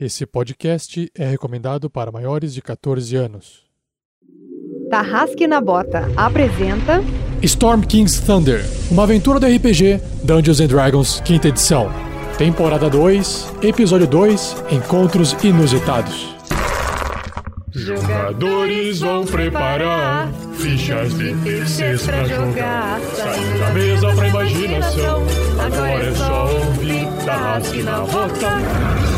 Esse podcast é recomendado para maiores de 14 anos. Tarrasque na Bota apresenta Storm King's Thunder, uma aventura do RPG Dungeons and Dragons, quinta edição. Temporada 2, episódio 2, Encontros Inusitados. Jogadores vão preparar fichas de terceiros pra jogar. Saindo da mesa pra imaginação. Agora é só ouvir Tarrasque na Bota.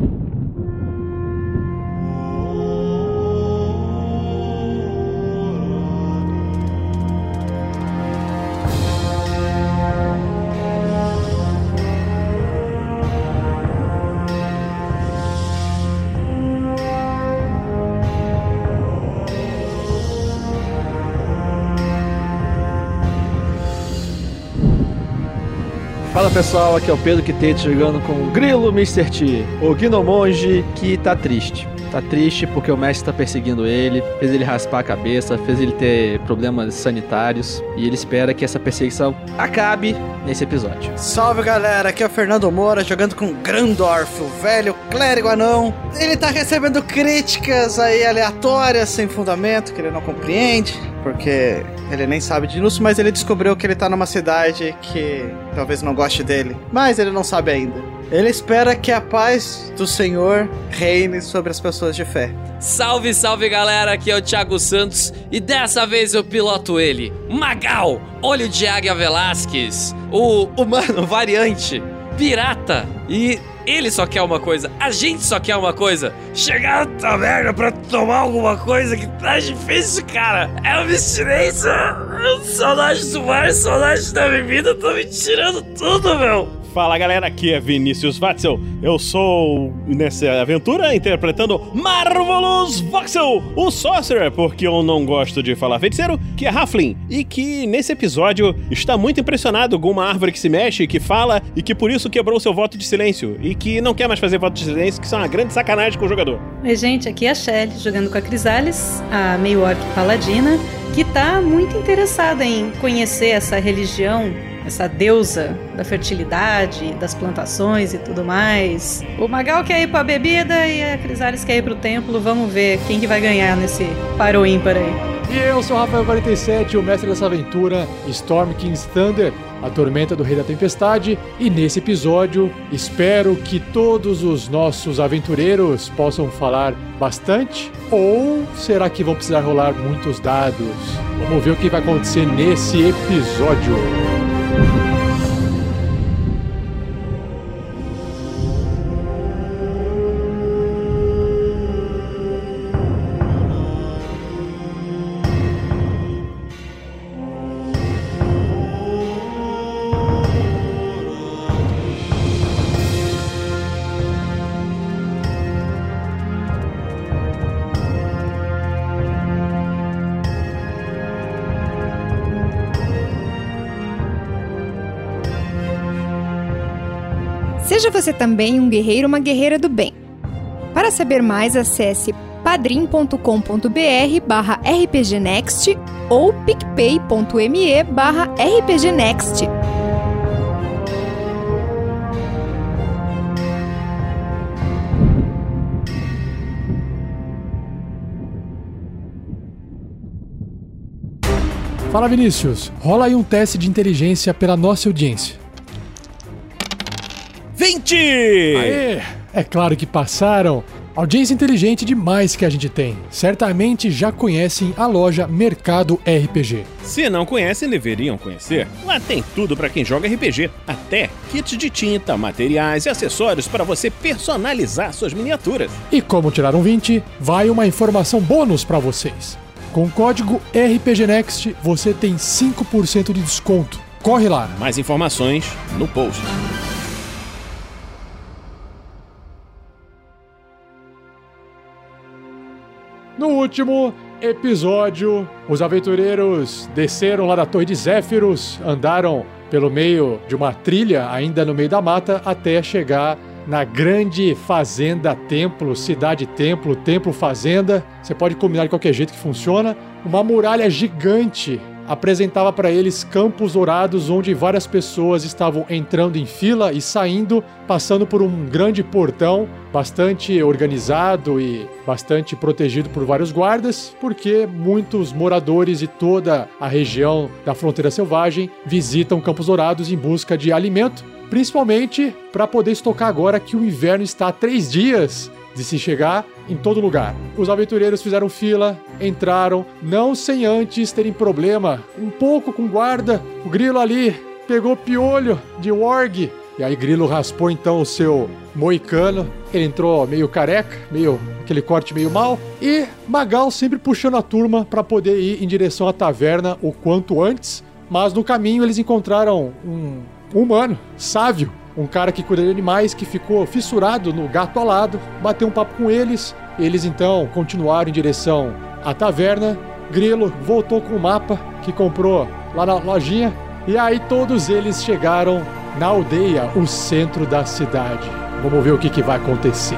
Pessoal, aqui é o Pedro Quitete jogando com o Grilo Mr. T, o Gnomonge que tá triste. Tá triste porque o mestre tá perseguindo ele, fez ele raspar a cabeça, fez ele ter problemas sanitários e ele espera que essa perseguição acabe nesse episódio. Salve galera, aqui é o Fernando Moura jogando com Grandorf, o velho clérigo anão. Ele tá recebendo críticas aí aleatórias, sem fundamento, que ele não compreende, porque ele nem sabe disso, mas ele descobriu que ele tá numa cidade que talvez não goste dele, mas ele não sabe ainda. Ele espera que a paz do Senhor reine sobre as pessoas de fé. Salve, salve galera, aqui é o Thiago Santos e dessa vez eu piloto ele, Magal, Olho de Águia Velasquez, o humano variante, pirata e ele só quer uma coisa, a gente só quer uma coisa, chegar na taverna pra tomar alguma coisa que tá difícil, cara, é uma abstinência, saudade do mar, saudade da bebida, tô me tirando tudo, meu. Fala galera, aqui é Vinícius Watzel. Eu sou nessa aventura interpretando Marvelous Voxel, o Sorcerer, porque eu não gosto de falar feiticeiro, que é Halfling, e que nesse episódio está muito impressionado com uma árvore que se mexe, que fala e que por isso quebrou seu voto de silêncio e que não quer mais fazer voto de silêncio, que são uma grande sacanagem com o jogador. Oi, gente, aqui é a Shelly, jogando com a Crisales, a meio-orc paladina, que tá muito interessada em conhecer essa religião essa deusa da fertilidade, das plantações e tudo mais. O Magal quer ir pra bebida e a Crisales quer ir pro templo. Vamos ver quem que vai ganhar nesse paro ímpar aí. E eu sou o Rafael47, o mestre dessa aventura, Storm King's Thunder, a tormenta do Rei da Tempestade, e nesse episódio espero que todos os nossos aventureiros possam falar bastante, ou será que vão precisar rolar muitos dados? Vamos ver o que vai acontecer nesse episódio. Seja você também um guerreiro uma guerreira do bem. Para saber mais, acesse padrim.com.br barra rpgnext ou picpay.me barra rpgnext. Fala Vinícius, rola aí um teste de inteligência pela nossa audiência. 20! Aê! É claro que passaram. Audiência inteligente demais que a gente tem. Certamente já conhecem a loja Mercado RPG. Se não conhecem, deveriam conhecer. Lá tem tudo para quem joga RPG, até kits de tinta, materiais e acessórios para você personalizar suas miniaturas. E como tirar um 20, vai uma informação bônus para vocês. Com o código RPGNext você tem 5% de desconto. Corre lá! Mais informações no post. No último episódio, os aventureiros desceram lá da Torre de Zéfiros, andaram pelo meio de uma trilha, ainda no meio da mata, até chegar na grande fazenda templo, cidade templo, templo fazenda. Você pode combinar de qualquer jeito que funciona. Uma muralha gigante apresentava para eles campos dourados onde várias pessoas estavam entrando em fila e saindo, passando por um grande portão bastante organizado e bastante protegido por vários guardas, porque muitos moradores de toda a região da fronteira selvagem visitam Campos Dourados em busca de alimento, principalmente para poder estocar agora que o inverno está há três dias de se chegar em todo lugar. Os aventureiros fizeram fila, entraram, não sem antes terem problema um pouco com guarda. O grilo ali pegou piolho de Warg. E aí Grilo raspou então o seu moicano. Ele entrou meio careca, meio aquele corte meio mal. E Magal sempre puxando a turma para poder ir em direção à taverna o quanto antes. Mas no caminho eles encontraram um humano, sávio, um cara que cuida de animais que ficou fissurado no gato alado, bateu um papo com eles. Eles então continuaram em direção à taverna. Grilo voltou com o mapa que comprou lá na lojinha. E aí todos eles chegaram na aldeia, o centro da cidade. Vamos ver o que, que vai acontecer.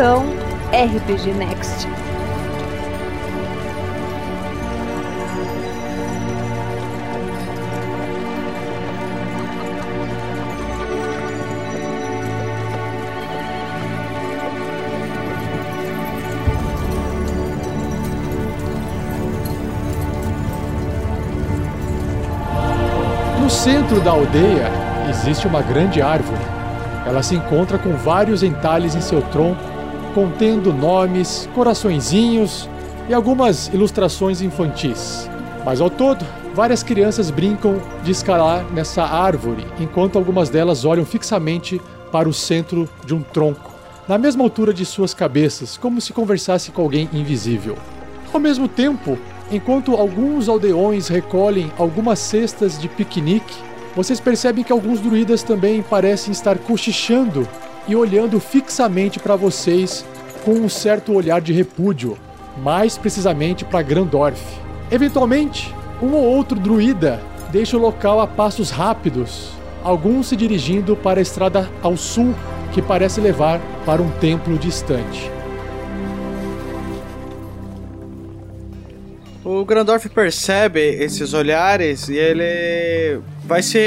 RPG Next. No centro da aldeia existe uma grande árvore. Ela se encontra com vários entalhes em seu tronco, contendo nomes, coraçõezinhos e algumas ilustrações infantis. Mas ao todo, várias crianças brincam de escalar nessa árvore, enquanto algumas delas olham fixamente para o centro de um tronco, na mesma altura de suas cabeças, como se conversasse com alguém invisível. Ao mesmo tempo, enquanto alguns aldeões recolhem algumas cestas de piquenique, vocês percebem que alguns druidas também parecem estar cochichando e olhando fixamente para vocês com um certo olhar de repúdio, mais precisamente para Grandorf. Eventualmente, um ou outro druida deixa o local a passos rápidos, alguns se dirigindo para a estrada ao sul que parece levar para um templo distante. O Grandorf percebe esses olhares e ele vai se.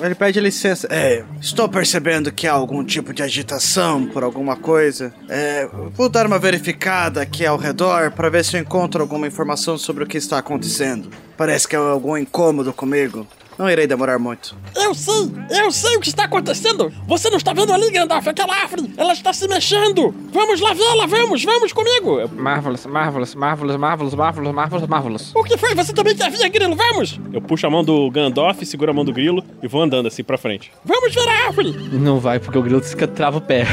Ele pede licença. É, estou percebendo que há algum tipo de agitação por alguma coisa. É, vou dar uma verificada aqui ao redor para ver se eu encontro alguma informação sobre o que está acontecendo. Parece que há algum incômodo comigo. Não irei demorar muito. Eu sei, eu sei o que está acontecendo. Você não está vendo ali, Gandalf, aquela árvore? Ela está se mexendo. Vamos lá vê-la, vamos, vamos comigo. Marvelous, marvelous, marvelous, marvelous, marvelous, marvelous, marvelous. O que foi? Você também quer vir, Grilo? Vamos. Eu puxo a mão do Gandalf, seguro a mão do Grilo e vou andando assim pra frente. Vamos ver a árvore. Não vai, porque o grilo fica- trava o pé.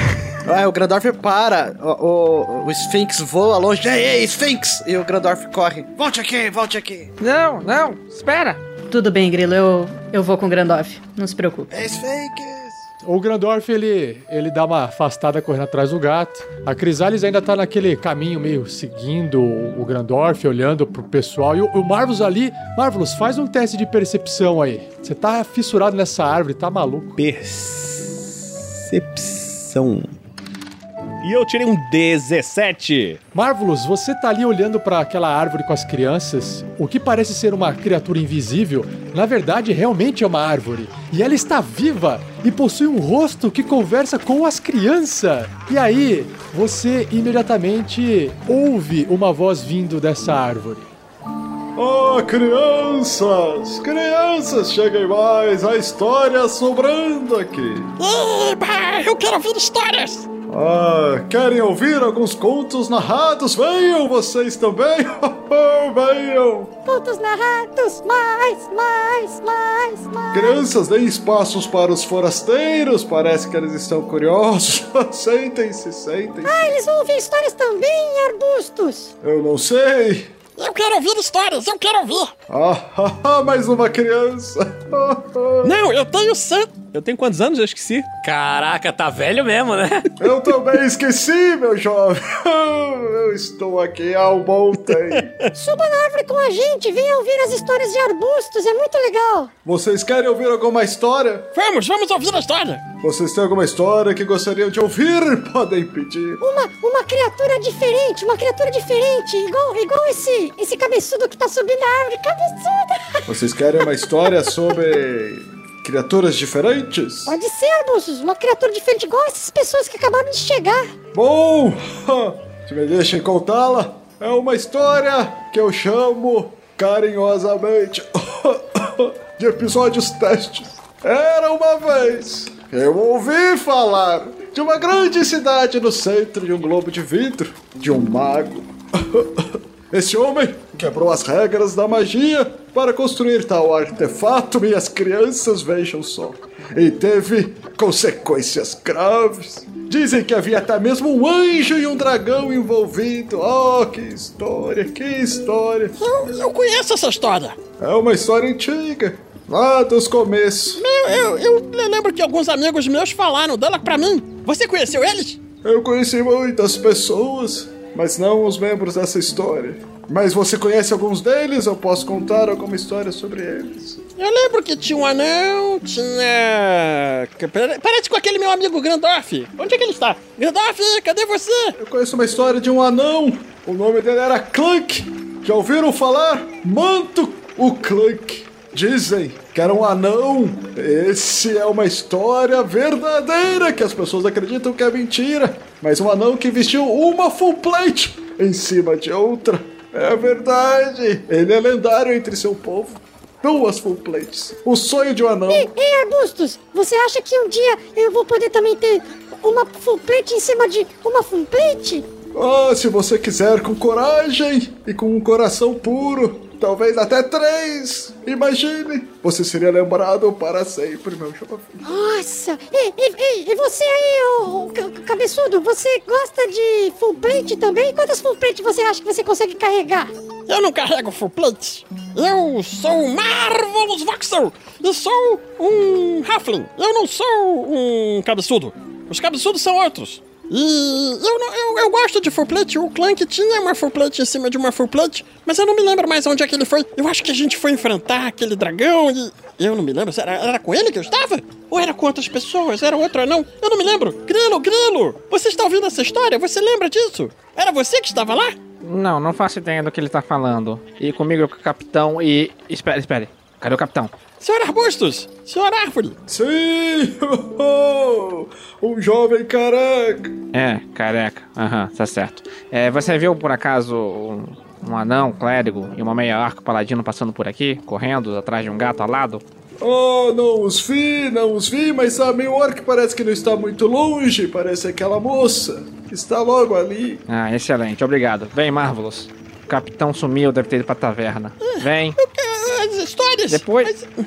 Ah, o Grandorf para, o, o, o Sphinx voa longe. Ei, ei, Sphinx! E o Grandorf corre. Volte aqui, volte aqui. Não, não, espera. Tudo bem, Grilo, eu, eu vou com o Grandorf. Não se preocupe. É Sphinx! O Grandorf, ele, ele dá uma afastada correndo atrás do gato. A Crisales ainda tá naquele caminho meio seguindo o o Grandorf, olhando pro pessoal. E o, o Marvelous ali... Marvelous, faz um teste de percepção aí. Você tá fissurado nessa árvore, tá maluco. Percepção. E eu tirei um 17. Marvelous, você tá ali olhando para aquela árvore com as crianças. O que parece ser uma criatura invisível, na verdade realmente é uma árvore. E ela está viva e possui um rosto que conversa com as crianças. E aí, você imediatamente ouve uma voz vindo dessa árvore. Ah, crianças! Crianças, cheguem mais! A história sobrando aqui! Eba, eu quero ouvir histórias. Ah, querem ouvir alguns contos narrados? Venham vocês também! Venham! Contos narrados, mais, mais, mais, mais. Crianças, deem espaços para os forasteiros, parece que eles estão curiosos. sentem-se, sentem-se. Ah, eles vão ouvir histórias também, arbustos. Eu não sei. Eu quero ouvir histórias, eu quero ouvir. Ah, mais uma criança. Não, eu tenho cem... Eu tenho quantos anos? Eu esqueci. Caraca, tá velho mesmo, né? Eu também esqueci, meu jovem. Eu estou aqui há um bom tempo. Suba na árvore com a gente, venha ouvir as histórias de arbustos, é muito legal. Vocês querem ouvir alguma história? Vamos, vamos ouvir a história. Vocês têm alguma história que gostariam de ouvir? Podem pedir. Uma, uma criatura diferente, uma criatura diferente, igual, igual esse, esse cabeçudo que tá subindo a árvore, cabeçudo. Vocês querem uma história sobre criaturas diferentes? Pode ser, arbustos, uma criatura diferente, igual essas pessoas que acabaram de chegar. Bom, se me deixem contá-la, é uma história que eu chamo carinhosamente de episódios testes. Era uma vez, eu ouvi falar de uma grande cidade no centro de um globo de vidro, de um mago. Esse homem quebrou as regras da magia para construir tal artefato, minhas crianças, vejam só. E teve consequências graves. Dizem que havia até mesmo um anjo e um dragão envolvido. Oh, que história, que história. Eu, eu conheço essa história. É uma história antiga, lá dos começos. Eu, eu, eu lembro que alguns amigos meus falaram dela pra mim. Você conheceu eles? Eu conheci muitas pessoas, mas não os membros dessa história. Mas você conhece alguns deles? Eu posso contar alguma história sobre eles. Eu lembro que tinha um anão, tinha. Parece com aquele meu amigo Grandorf. Onde é que ele está? Grandorf, cadê você? Eu conheço uma história de um anão. O nome dele era Clank. Já ouviram falar? Manto o Clank. Dizem que era um anão. Esse é uma história verdadeira que as pessoas acreditam que é mentira. Mas um anão que vestiu uma full plate em cima de outra. É verdade. Ele é lendário entre seu povo. Duas full plates. O sonho de um anão. Ei, ei, arbustos, você acha que um dia eu vou poder também ter uma full plate em cima de uma full plate? Ah, se você quiser com coragem e com um coração puro, talvez até três. Imagine, você seria lembrado para sempre, meu jovem. Nossa! Ei, ei, e você aí, ô, ô, ca- cabeçudo, você gosta de full plate também? Quantas full plate você acha que você consegue carregar? Eu não carrego full plate. Eu sou o Marvelous Voxel e sou um Halfling. Eu não sou um cabeçudo. Os cabeçudos são outros. E eu, não, eu, eu gosto de full plate. O Clank tinha uma full plate em cima de uma full plate, mas eu não me lembro mais onde é que ele foi. Eu acho que a gente foi enfrentar aquele dragão e. Eu não me lembro. Era, era com ele que eu estava? Ou era com outras pessoas? Era outro anão? Eu não me lembro. Grilo, Grilo! Você está ouvindo essa história? Você lembra disso? Era você que estava lá? Não, não faço ideia do que ele tá falando. E comigo é o capitão e. Espere, espere. Cadê o capitão? Senhor Arbustos! Senhor Árvore! Sim! um jovem careca. É, careca. Aham, tá certo. É, você viu por acaso um, um anão, clérigo e uma meia arco paladino passando por aqui, correndo atrás de um gato alado? Oh, não os vi, não os vi, mas a meu orc parece que não está muito longe. Parece aquela moça que está logo ali. Ah, excelente, obrigado. Vem, Marvelous. O capitão sumiu, deve ter ido pra taverna. Vem. As histórias! Depois- Mas,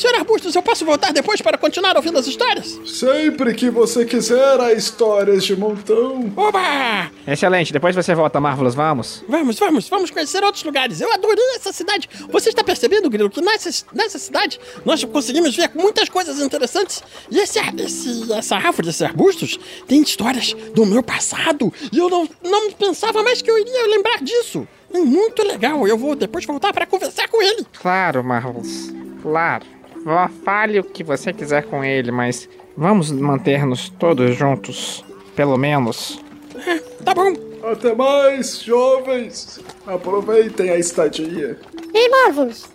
Senhor Arbustos, eu posso voltar depois para continuar ouvindo as histórias? Sempre que você quiser, há histórias de montão. Oba! Excelente, depois você volta, Marvelous, vamos? Vamos, vamos, vamos conhecer outros lugares. Eu adorei essa cidade. Você está percebendo, Grilo, que nessa, nessa cidade nós conseguimos ver muitas coisas interessantes. E esse, esse, essa árvore, esses arbustos, tem histórias do meu passado. E eu não, não pensava mais que eu iria lembrar disso. É muito legal. Eu vou depois voltar para conversar com ele. Claro, Marvelous. Claro. Vá, Fale o que você quiser com ele, mas vamos manter-nos todos juntos. Pelo menos. Tá bom. Até mais, jovens. Aproveitem a estadia. Ei, Marvelous!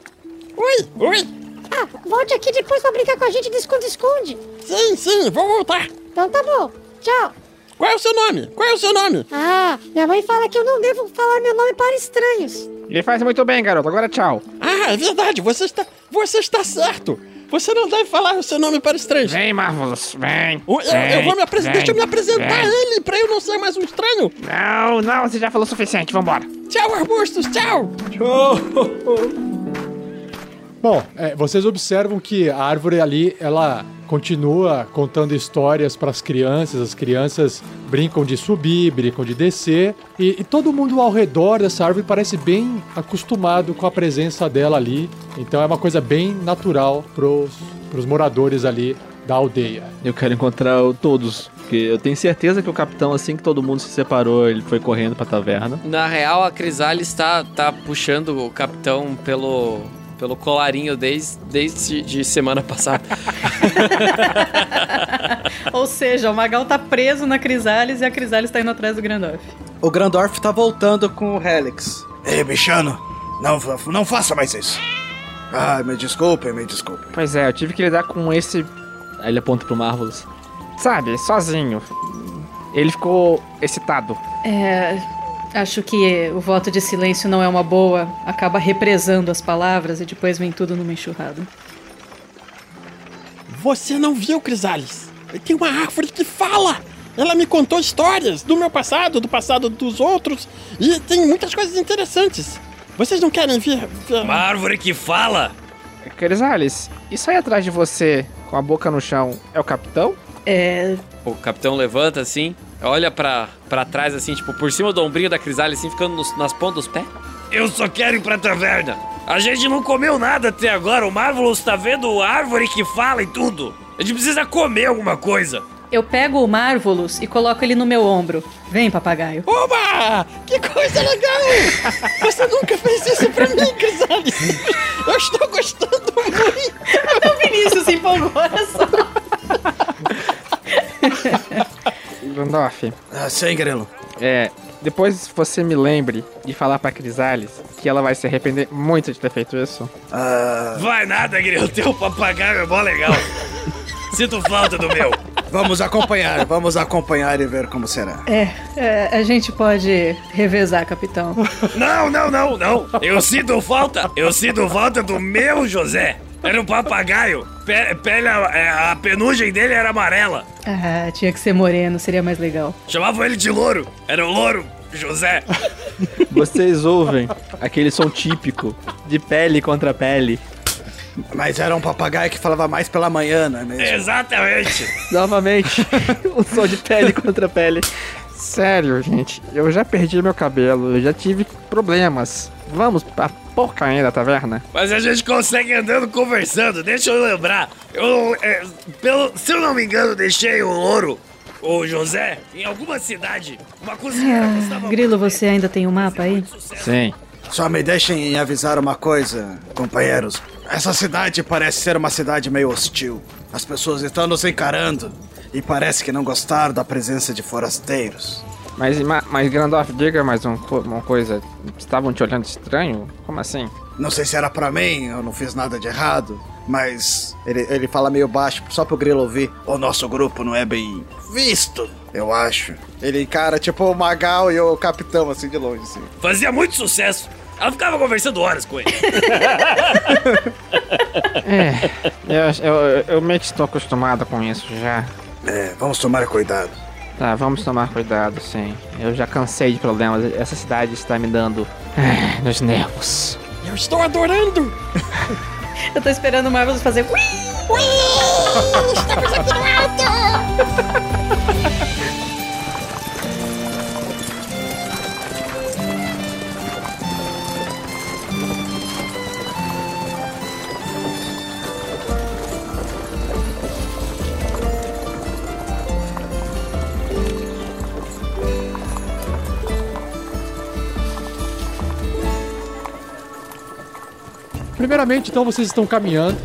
Oi, oi. Ah, volte aqui depois pra brincar com a gente de esconde-esconde. Sim, sim, vou voltar. Então tá bom. Tchau. Qual é o seu nome? Qual é o seu nome? Ah, minha mãe fala que eu não devo falar meu nome para estranhos. Ele faz muito bem, garoto. Agora tchau. Ah, é verdade, você está, você está certo. Você não deve falar o seu nome para estranhos. Vem, Marvelous. Vem. Eu, eu vem, vou me apresentar, deixa eu me apresentar a ele, pra eu não ser mais um estranho. Não, não, você já falou o suficiente. Vambora. Tchau, arbustos, tchau. Tchau. Bom, é, vocês observam que a árvore ali, ela continua contando histórias para as crianças. As crianças brincam de subir, brincam de descer. E, e todo mundo ao redor dessa árvore parece bem acostumado com a presença dela ali. Então é uma coisa bem natural pros, pros moradores ali da aldeia. Eu quero encontrar todos. Porque eu tenho certeza que o capitão, assim que todo mundo se separou, ele foi correndo pra taverna. Na real, a Crisalis tá, tá puxando o capitão pelo, pelo colarinho desde, desde de semana passada. Ou seja, o Magal tá preso na Crisalis e a Crisalis tá indo atrás do Grandorf. O Grandorf tá voltando com o Helix. Ei, bichano, não, não faça mais isso. Ai, me desculpe, me desculpe. Pois é, eu tive que lidar com esse, Aí ele aponta pro Marvelous. sabe, sozinho. Ele ficou excitado. É. Acho que o voto de silêncio não é uma boa. Acaba represando as palavras e depois vem tudo numa enxurrada. Você não viu, Crisales? Tem uma árvore que fala! Ela me contou histórias do meu passado, do passado dos outros, e tem muitas coisas interessantes. Vocês não querem ver? ver- Uma árvore que fala! Crisales, isso aí atrás de você, com a boca no chão, é o capitão? É. O capitão levanta assim, olha pra, pra trás assim, tipo, por cima do ombrinho da Crisalis, assim, ficando nos- nas pontas dos pés. Eu só quero ir pra taverna. A gente não comeu nada até agora. O Marvelous tá vendo a árvore que fala e tudo. A gente precisa comer alguma coisa. Eu pego o Marvolus e coloco ele no meu ombro. Vem, papagaio. Oba! Que coisa legal! Você nunca fez isso pra mim, Crisales! Eu estou gostando muito! O Vinícius se empolgou, olha só. Gandalf, Ah, sem grelo. é. Depois você me lembre de falar pra Crisales que ela vai se arrepender muito de ter feito isso. Ah, Vai nada, Grilo. Teu papagaio é mó legal. Sinto falta do meu. vamos acompanhar, vamos acompanhar e ver como será. É, é, a gente pode revezar, capitão. Não, não, não, não. Eu sinto falta. Eu sinto falta do meu José. Era um papagaio. Pe- Pele, a, a penugem dele era amarela. Ah, tinha que ser moreno, seria mais legal. Chamavam ele de louro. Era o louro José. Vocês ouvem aquele som típico de pele contra pele. Mas era um papagaio que falava mais pela manhã, não é mesmo? Exatamente. Novamente, o som de pele contra pele. Sério, gente, eu já perdi meu cabelo, eu já tive problemas. Vamos pra porcaria da taverna? Mas a gente consegue andando conversando. Deixa eu lembrar. Eu, é, pelo, se eu não me engano, deixei o louro, o José, em alguma cidade. Uma cozinheira Ah, Grilo, você ainda tem o mapa aí? Sim. Só me deixem avisar uma coisa, companheiros. Essa cidade parece ser uma cidade meio hostil. As pessoas estão nos encarando e parece que não gostaram da presença de forasteiros. Mas, ma- mas Grandorf, diga mais um uma coisa. Estavam te olhando estranho? Como assim? Não sei se era pra mim, eu não fiz nada de errado, mas ele, ele fala meio baixo, só pro Grilo ouvir. O nosso grupo não é bem visto, eu acho. Ele encara tipo o Magal e o Capitão, assim, de longe, assim. Fazia muito sucesso. Ela ficava conversando horas com ele. É, eu, eu, eu meio que estou acostumado com isso já. É, vamos tomar cuidado. Tá, vamos tomar cuidado, sim. Eu já cansei de problemas. Essa cidade está me dando. ah, nos nervos. Eu estou adorando! Eu tô esperando o Marvelous fazer. "Ui!" Estamos aqui no alto! Primeiramente, então, vocês estão caminhando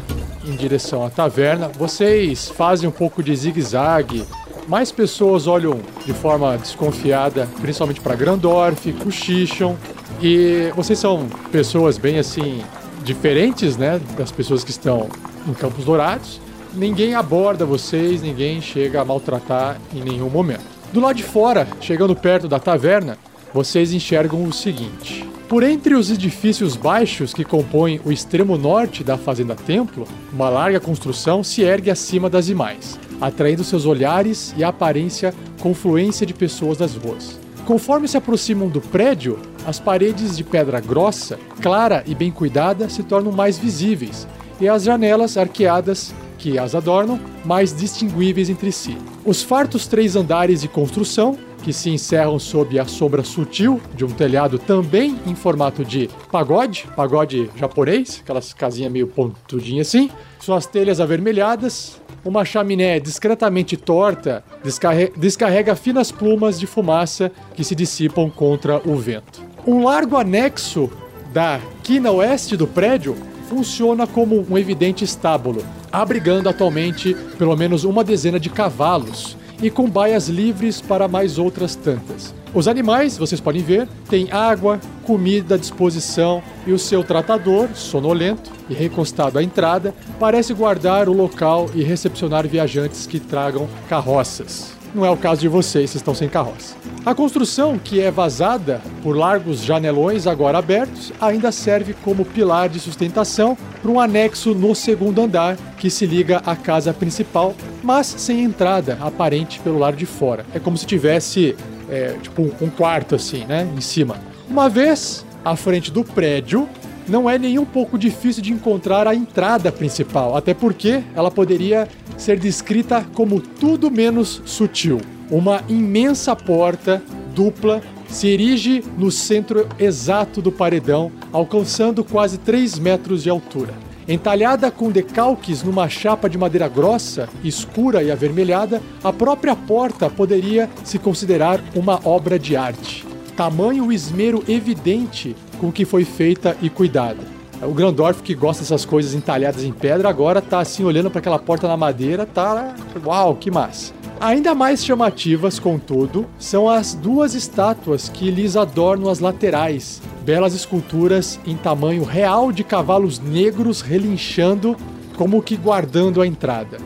em direção à taverna. Vocês fazem um pouco de zigue-zague. Mais pessoas olham de forma desconfiada, principalmente para Grandorf, cochicham. E vocês são pessoas bem assim diferentes, né, das pessoas que estão em Campos Dourados. Ninguém aborda vocês, ninguém chega a maltratar em nenhum momento. Do lado de fora, chegando perto da taverna, vocês enxergam o seguinte: por entre os edifícios baixos que compõem o extremo norte da Fazenda Templo, uma larga construção se ergue acima das demais, atraindo seus olhares e a aparência confluência de pessoas das ruas. Conforme se aproximam do prédio, as paredes de pedra grossa, clara e bem cuidada se tornam mais visíveis, e as janelas arqueadas que as adornam mais distinguíveis entre si. Os fartos três andares de construção, que se encerram sob a sombra sutil de um telhado também em formato de pagode, pagode japonês, aquelas casinhas meio pontudinhas assim, suas telhas avermelhadas, uma chaminé discretamente torta descarre- descarrega finas plumas de fumaça que se dissipam contra o vento. Um largo anexo da quina oeste do prédio funciona como um evidente estábulo, abrigando atualmente pelo menos uma dezena de cavalos e com baias livres para mais outras tantas. Os animais, vocês podem ver, têm água, comida à disposição e o seu tratador, sonolento e recostado à entrada, parece guardar o local e recepcionar viajantes que tragam carroças. Não é o caso de vocês, vocês estão sem carroça. A construção, que é vazada por largos janelões agora abertos, ainda serve como pilar de sustentação para um anexo no segundo andar que se liga à casa principal, mas sem entrada aparente pelo lado de fora. É como se tivesse é, tipo um, quarto assim, né, em cima. Uma vez à frente do prédio, não é nem um pouco difícil de encontrar a entrada principal, até porque ela poderia ser descrita como tudo menos sutil. Uma imensa porta dupla se erige no centro exato do paredão, alcançando quase 3 metros de altura. Entalhada com decalques numa chapa de madeira grossa, escura e avermelhada, a própria porta poderia se considerar uma obra de arte. Tamanho e esmero evidente com que foi feita e cuidada. O Grandorf, que gosta dessas coisas entalhadas em pedra, agora tá assim olhando para aquela porta na madeira, tá. Uau, que massa! Ainda mais chamativas, contudo, são as duas estátuas que lhes adornam as laterais, belas esculturas em tamanho real de cavalos negros relinchando, como que guardando a entrada.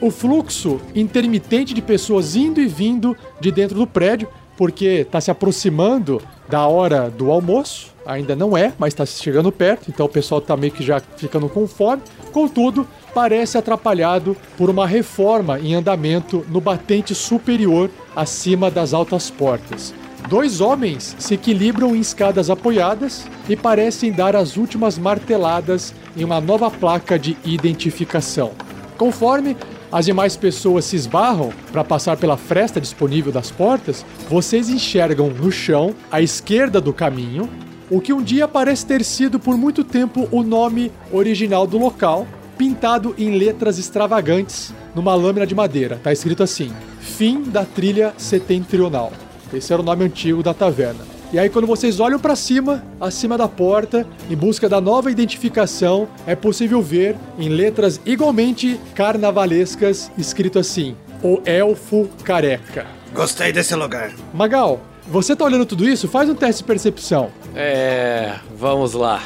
O fluxo intermitente de pessoas indo e vindo de dentro do prédio, porque está se aproximando da hora do almoço, ainda não é, mas está chegando perto, então o pessoal está meio que já ficando com fome. Contudo, parece atrapalhado por uma reforma em andamento no batente superior acima das altas portas. Dois homens se equilibram em escadas apoiadas e parecem dar as últimas marteladas em uma nova placa de identificação. Conforme as demais pessoas se esbarram para passar pela fresta disponível das portas, vocês enxergam no chão, à esquerda do caminho, o que um dia parece ter sido por muito tempo o nome original do local, pintado em letras extravagantes numa lâmina de madeira. Tá escrito assim: Fim da trilha setentrional. Esse era o nome antigo da taverna. E aí, quando vocês olham para cima, acima da porta, em busca da nova identificação, é possível ver, em letras igualmente carnavalescas, escrito assim: O Elfo Careca. Gostei desse lugar. Magal, você tá olhando tudo isso? Faz um teste de percepção. É. Vamos lá.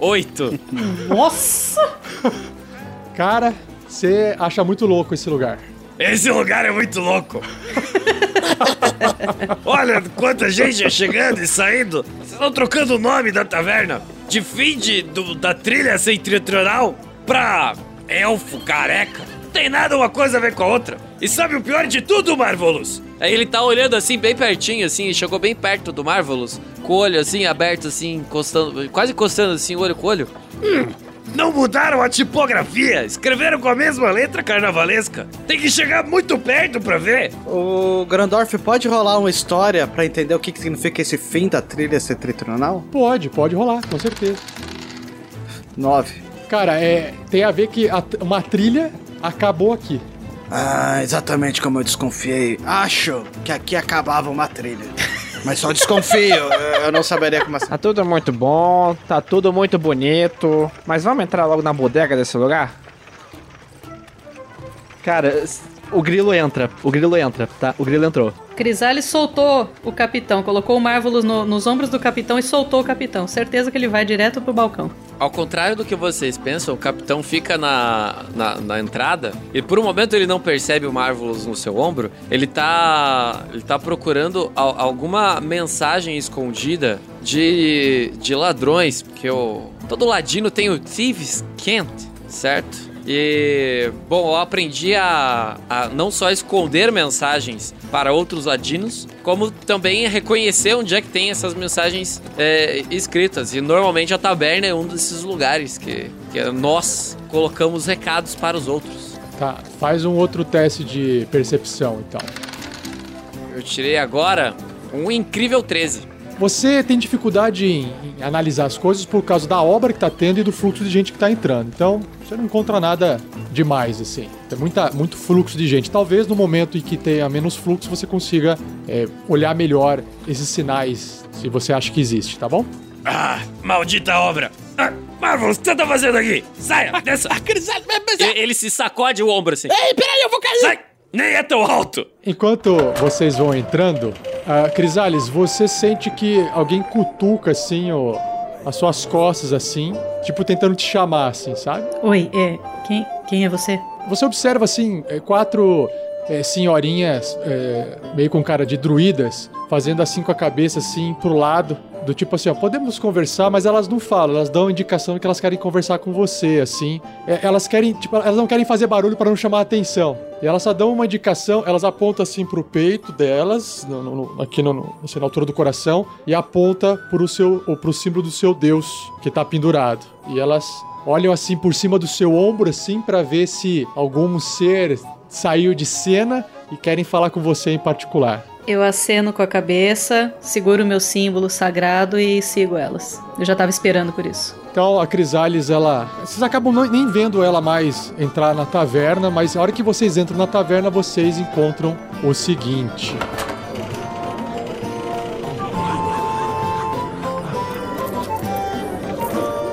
Oito. Nossa! Cara, você acha muito louco esse lugar. Esse lugar é muito louco. Olha quanta gente chegando e saindo. Vocês estão trocando o nome da taverna de fim de, do- da trilha setentrional pra elfo careca. Não tem nada uma coisa a ver com a outra. E sabe o pior de tudo, Marvolus? Aí ele tá olhando assim, bem pertinho, assim, chegou bem perto do Marvolus, com o olho assim, aberto, assim, encostando, quase encostando assim, olho com olho. Hum, não mudaram a tipografia, escreveram com a mesma letra carnavalesca. Tem que chegar muito perto pra ver. O Grandorf pode rolar uma história pra entender o que, que significa esse fim da trilha setentrional? Pode, pode rolar, com certeza. Nove. Cara, é, tem a ver que a- uma trilha acabou aqui. Ah, exatamente como eu desconfiei. Acho que aqui acabava uma trilha. Mas só desconfio, eu não saberia como assim. Tá tudo muito bom, tá tudo muito bonito. Mas vamos entrar logo na bodega desse lugar? Cara, o grilo entra, o grilo entra, tá? O grilo entrou. Crisales soltou o capitão, colocou o Marvelous no- nos ombros do capitão e soltou o capitão. Certeza que ele vai direto pro balcão. Ao contrário do que vocês pensam, o capitão fica na, na, na entrada e por um momento ele não percebe o Marvelous no seu ombro. Ele tá, ele tá procurando al- alguma mensagem escondida de, de ladrões, porque o, todo ladino tem o Thieves Kent, certo? E, bom, eu aprendi a, a não só esconder mensagens para outros ladinos, como também reconhecer onde é que tem essas mensagens é, escritas. E normalmente a taberna é um desses lugares que, que nós colocamos recados para os outros. Tá, faz um outro teste de percepção então. Eu tirei agora um incrível 13. Você tem dificuldade em, em analisar as coisas por causa da obra que tá tendo e do fluxo de gente que tá entrando. Então, você não encontra nada demais, assim. Tem muita, muito fluxo de gente. Talvez no momento em que tenha menos fluxo, você consiga é, olhar melhor esses sinais, se você acha que existe, tá bom? Ah, maldita obra! Ah, Marvel, o que você tá fazendo aqui? Saia, desça! ele, ele se sacode o ombro assim. Ei, peraí, eu vou cair! Sai! Nem é tão alto! Enquanto vocês vão entrando, ah, Crisales, você sente que alguém cutuca assim o, as suas costas assim, tipo tentando te chamar assim, sabe? Oi, é. Quem, quem é você? Você observa assim eh, quatro eh, senhorinhas eh, meio com cara de druidas fazendo assim com a cabeça assim pro lado, do tipo assim, ó, podemos conversar, mas elas não falam, elas dão indicação que elas querem conversar com você, assim. É, elas querem, tipo, elas não querem fazer barulho para não chamar a atenção. E elas só dão uma indicação, elas apontam assim pro peito delas, no- no- aqui no, assim, na altura do coração, e aponta pro seu, ou pro símbolo do seu deus que tá pendurado. E elas olham assim por cima do seu ombro, assim, para ver se algum ser saiu de cena e querem falar com você em particular. Eu aceno com a cabeça, seguro o meu símbolo sagrado e sigo elas. Eu já tava esperando por isso. Então a Crisales, ela. Vocês acabam não- nem vendo ela mais entrar na taverna, mas a hora que vocês entram na taverna, vocês encontram o seguinte.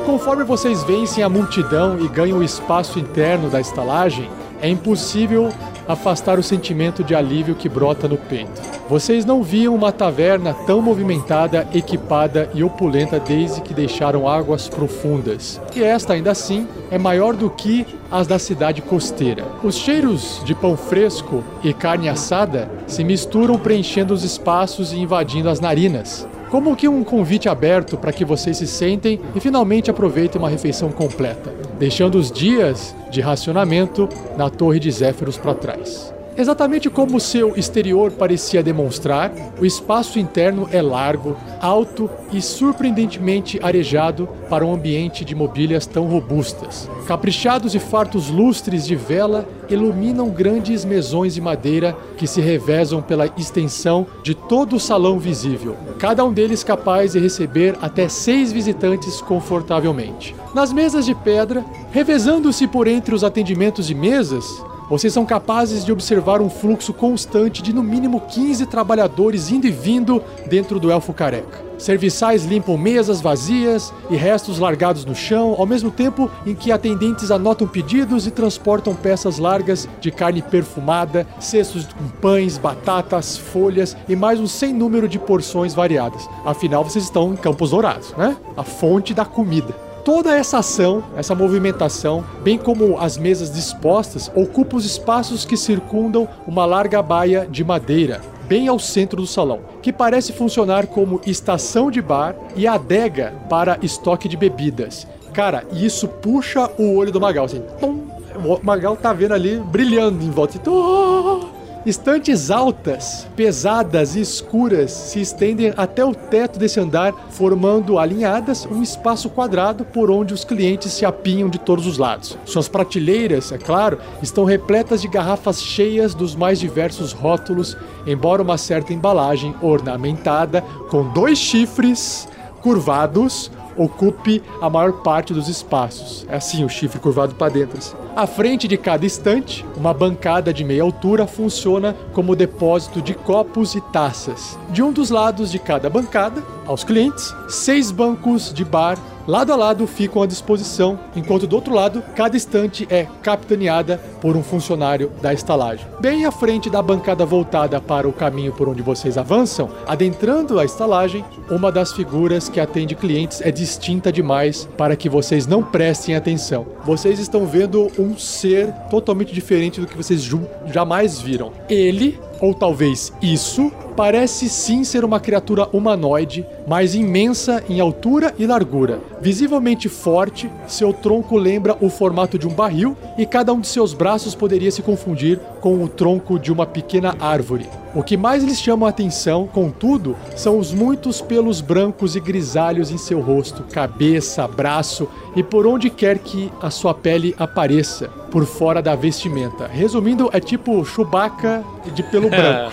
Conforme vocês vencem a multidão e ganham o espaço interno da estalagem, é impossível afastar o sentimento de alívio que brota no peito. Vocês não viam uma taverna tão movimentada, equipada e opulenta desde que deixaram águas profundas. E esta, ainda assim, é maior do que as da cidade costeira. Os cheiros de pão fresco e carne assada se misturam preenchendo os espaços e invadindo as narinas. Como que um convite aberto para que vocês se sentem e finalmente aproveitem uma refeição completa, deixando os dias de racionamento na Torre de Zéfiros para trás. Exatamente como seu exterior parecia demonstrar, o espaço interno é largo, alto e surpreendentemente arejado para um ambiente de mobílias tão robustas. Caprichados e fartos lustres de vela iluminam grandes mesões de madeira que se revezam pela extensão de todo o salão visível, cada um deles capaz de receber até seis visitantes confortavelmente. Nas mesas de pedra, revezando-se por entre os atendimentos de mesas, vocês são capazes de observar um fluxo constante de no mínimo 15 trabalhadores indo e vindo dentro do elfo careca. Serviçais limpam mesas vazias e restos largados no chão, ao mesmo tempo em que atendentes anotam pedidos e transportam peças largas de carne perfumada, cestos com pães, batatas, folhas e mais um sem número de porções variadas. Afinal, vocês estão em Campos Dourados, né? A fonte da comida. Toda essa ação, essa movimentação, bem como as mesas dispostas, ocupa os espaços que circundam uma larga baia de madeira, bem ao centro do salão, que parece funcionar como estação de bar e adega para estoque de bebidas. Cara, isso puxa o olho do Magal, assim. O Magal tá vendo ali brilhando em volta. Tum. Estantes altas, pesadas e escuras se estendem até o teto desse andar, formando alinhadas um espaço quadrado por onde os clientes se apinham de todos os lados. Suas prateleiras, é claro, estão repletas de garrafas cheias dos mais diversos rótulos, embora uma certa embalagem ornamentada com dois chifres curvados ocupe a maior parte dos espaços. É assim, o chifre curvado para dentro. assim. À frente de cada estante, uma bancada de meia altura funciona como depósito de copos e taças. De um dos lados de cada bancada, aos clientes, seis bancos de bar lado a lado ficam à disposição, enquanto do outro lado, cada estante é capitaneada por um funcionário da estalagem. Bem à frente da bancada voltada para o caminho por onde vocês avançam, adentrando a estalagem, uma das figuras que atende clientes é distinta demais para que vocês não prestem atenção. Vocês estão vendo um ser totalmente diferente do que vocês jamais viram. Ele ou talvez isso, parece sim ser uma criatura humanoide, mas imensa em altura e largura. Visivelmente forte, seu tronco lembra o formato de um barril e cada um de seus braços poderia se confundir com o tronco de uma pequena árvore. O que mais lhes chama a atenção, contudo, são os muitos pelos brancos e grisalhos em seu rosto, cabeça, braço e por onde quer que a sua pele apareça, por fora da vestimenta. Resumindo, é tipo Chewbacca de pelo branco.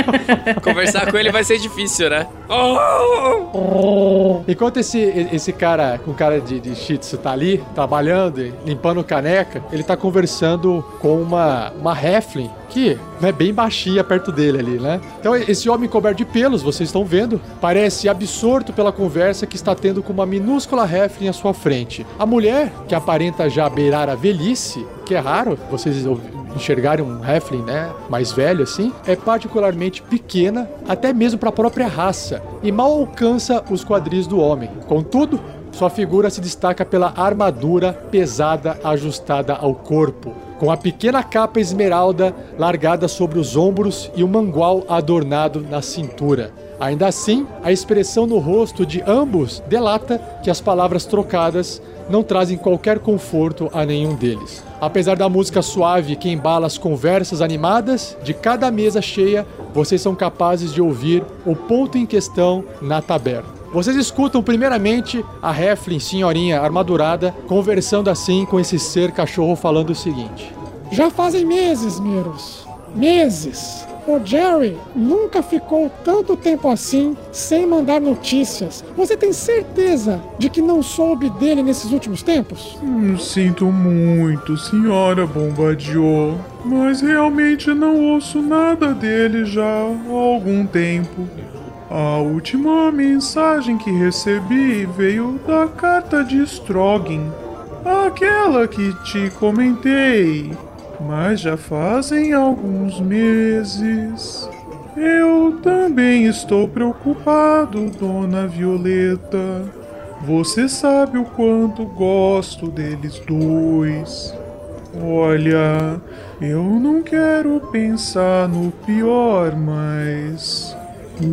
Conversar com ele vai ser difícil, né? Enquanto esse, esse cara com cara de, de shih tzu tá ali, trabalhando, e limpando caneca, ele tá conversando com uma, uma Heflin, que é bem baixinha perto dele ali, né? Então esse homem coberto de pelos, vocês estão vendo, parece absorto pela conversa que está tendo com uma minúscula Heflin à sua frente. A mulher, que aparenta já beirar a velhice, que é raro vocês enxergarem um Heflin, né, mais velho assim, é particularmente pequena, até mesmo para a própria raça, e mal alcança os quadris do homem. Contudo, sua figura se destaca pela armadura pesada ajustada ao corpo, com a pequena capa esmeralda largada sobre os ombros e o mangual adornado na cintura. Ainda assim, a expressão no rosto de ambos delata que as palavras trocadas não trazem qualquer conforto a nenhum deles. Apesar da música suave que embala as conversas animadas de cada mesa cheia, vocês são capazes de ouvir o ponto em questão na taberna. Vocês escutam primeiramente a Heflin, senhorinha armadurada, conversando assim com esse ser cachorro falando o seguinte: Já fazem meses, Miros. Meses. O Jerry nunca ficou tanto tempo assim sem mandar notícias. Você tem certeza de que não soube dele nesses últimos tempos? Hum, Sinto muito, senhora Bombardier, mas realmente não ouço nada dele já há algum tempo. A última mensagem que recebi veio da carta de Strogan, aquela que te comentei, mas já fazem alguns meses. Eu também estou preocupado, dona Violeta. Você sabe o quanto gosto deles dois. Olha, eu não quero pensar no pior, mas.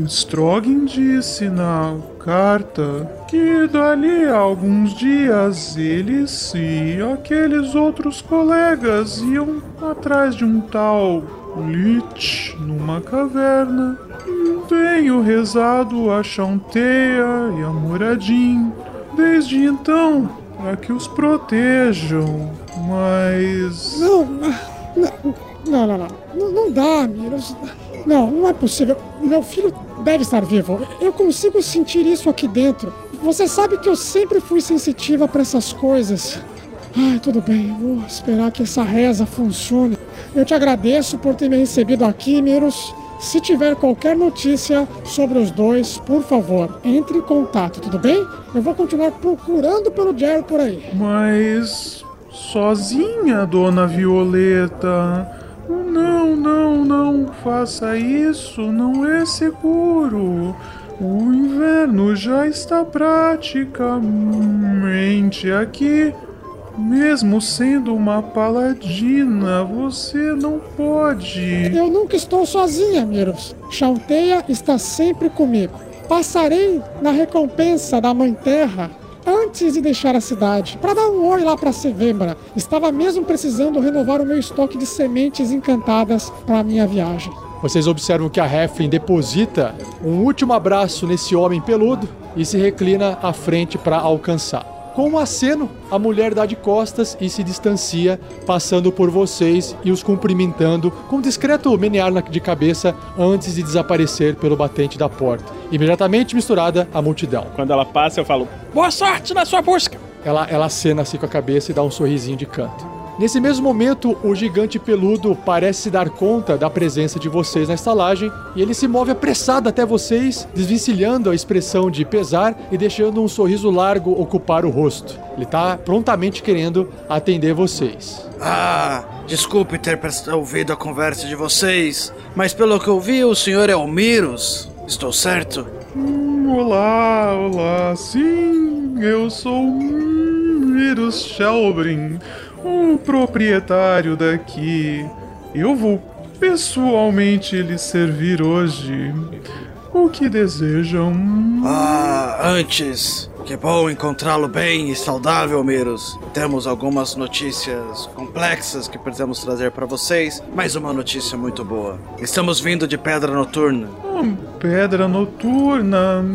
Strogan disse na carta que dali a alguns dias eles e aqueles outros colegas iam atrás de um tal Lich numa caverna. Tenho rezado a Chanteia e a Moradin desde então para que os protejam, mas. Não, não, não, não, não, não, não dá, Miros. Não, não é possível. Meu filho deve estar vivo. Eu consigo sentir isso aqui dentro. Você sabe que eu sempre fui sensitiva para essas coisas. Ai, tudo bem, vou esperar que essa reza funcione. Eu te agradeço por ter me recebido aqui, Miros. Se tiver qualquer notícia sobre os dois, por favor, entre em contato, tudo bem? Eu vou continuar procurando pelo Jerry por aí. Mas. sozinha, dona Violeta. Não, não, não faça isso, não é seguro. O inverno já está praticamente aqui. Mesmo sendo uma paladina, você não pode. Eu nunca estou sozinha, Miros. Chalteia está sempre comigo. Passarei na recompensa da Mãe Terra antes de deixar a cidade, para dar um oi lá para Sevembra. Estava mesmo precisando renovar o meu estoque de sementes encantadas para a minha viagem. Vocês observam que a Heflin deposita um último abraço nesse homem peludo e se reclina à frente para alcançar. Com um aceno, a mulher dá de costas e se distancia, passando por vocês e os cumprimentando com um discreto menear de cabeça antes de desaparecer pelo batente da porta, imediatamente misturada à multidão. Quando ela passa, eu falo: Boa sorte na sua busca! Ela, ela acena assim com a cabeça e dá um sorrisinho de canto. Nesse mesmo momento, o gigante peludo parece se dar conta da presença de vocês na estalagem e ele se move apressado até vocês, desvencilhando a expressão de pesar e deixando um sorriso largo ocupar o rosto. Ele tá prontamente querendo atender vocês. Ah, desculpe ter ouvido a conversa de vocês, mas pelo que eu vi, o senhor é o Miros. Estou certo? Hum, olá, olá, sim, eu sou Mirus Shelbrin, o proprietário daqui. Eu vou pessoalmente lhes servir hoje. O que desejam? Ah, antes, que bom encontrá-lo bem e saudável, Miros. Temos algumas notícias complexas que precisamos trazer para vocês, mas uma notícia muito boa. Estamos vindo de Pedra Noturna. Hum, Pedra noturna.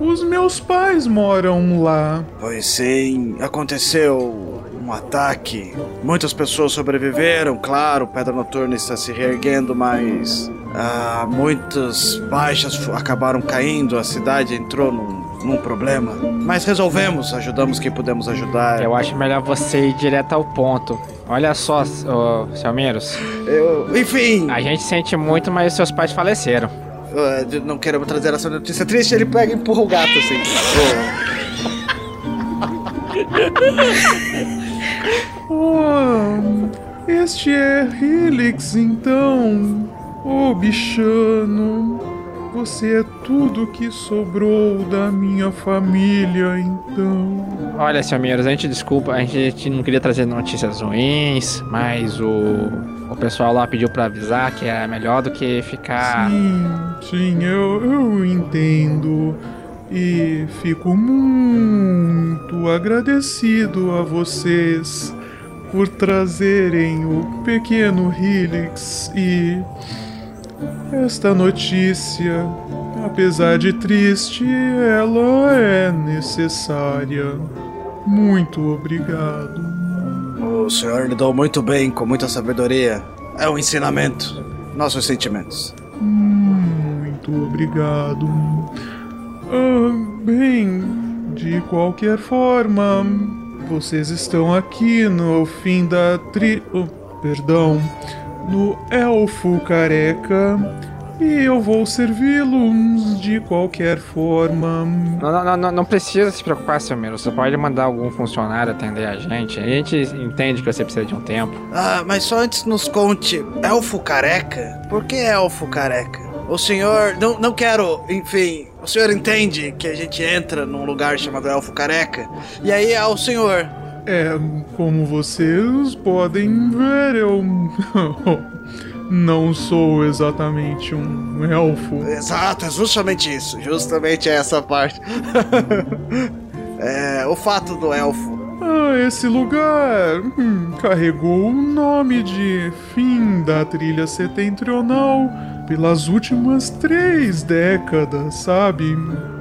Os meus pais moram lá. Pois sim, aconteceu um ataque. Muitas pessoas sobreviveram, claro, Pedra Noturna está se reerguendo, mas ah, muitas baixas acabaram caindo, a cidade entrou num, num problema. Mas resolvemos, ajudamos quem pudemos ajudar. Eu acho melhor você ir direto ao ponto. Olha só, ô, seu Menos. Eu, enfim, A gente sente muito, mas seus pais faleceram. ah, de- não queremos trazer essa notícia triste, ele pega e empurra o gato assim. Oh, este é Helix, então. Ô bichano, você é tudo que sobrou da minha família, então. Olha, Menos, a gente desculpa, a gente, não queria trazer notícias ruins, mas o, o pessoal lá pediu pra avisar que é melhor do que ficar. Sim, sim, eu, eu entendo. E fico muito agradecido a vocês por trazerem o pequeno Helix e esta notícia. Apesar de triste, ela é necessária. Muito obrigado. O senhor lidou muito bem, com muita sabedoria. É um ensinamento. Nossos sentimentos. Muito obrigado. Ah, bem, de qualquer forma, vocês estão aqui no fim da tri. oh, perdão. No Elfo Careca. E eu vou servi-los de qualquer forma. Não, não, não, não, não precisa se preocupar, seu Menos. Você pode mandar algum funcionário atender a gente. A gente entende que você precisa de um tempo. Ah, mas só antes nos conte, elfo careca? Por que elfo careca? O senhor, não, não quero, enfim, o senhor entende que a gente entra num lugar chamado elfo careca? E aí é o senhor. É, como vocês podem ver, eu não sou exatamente um elfo. Exato, é justamente isso, justamente essa parte. é, o fato do elfo. Ah, esse lugar hum, carregou o nome de fim da trilha setentrional pelas últimas três décadas, sabe?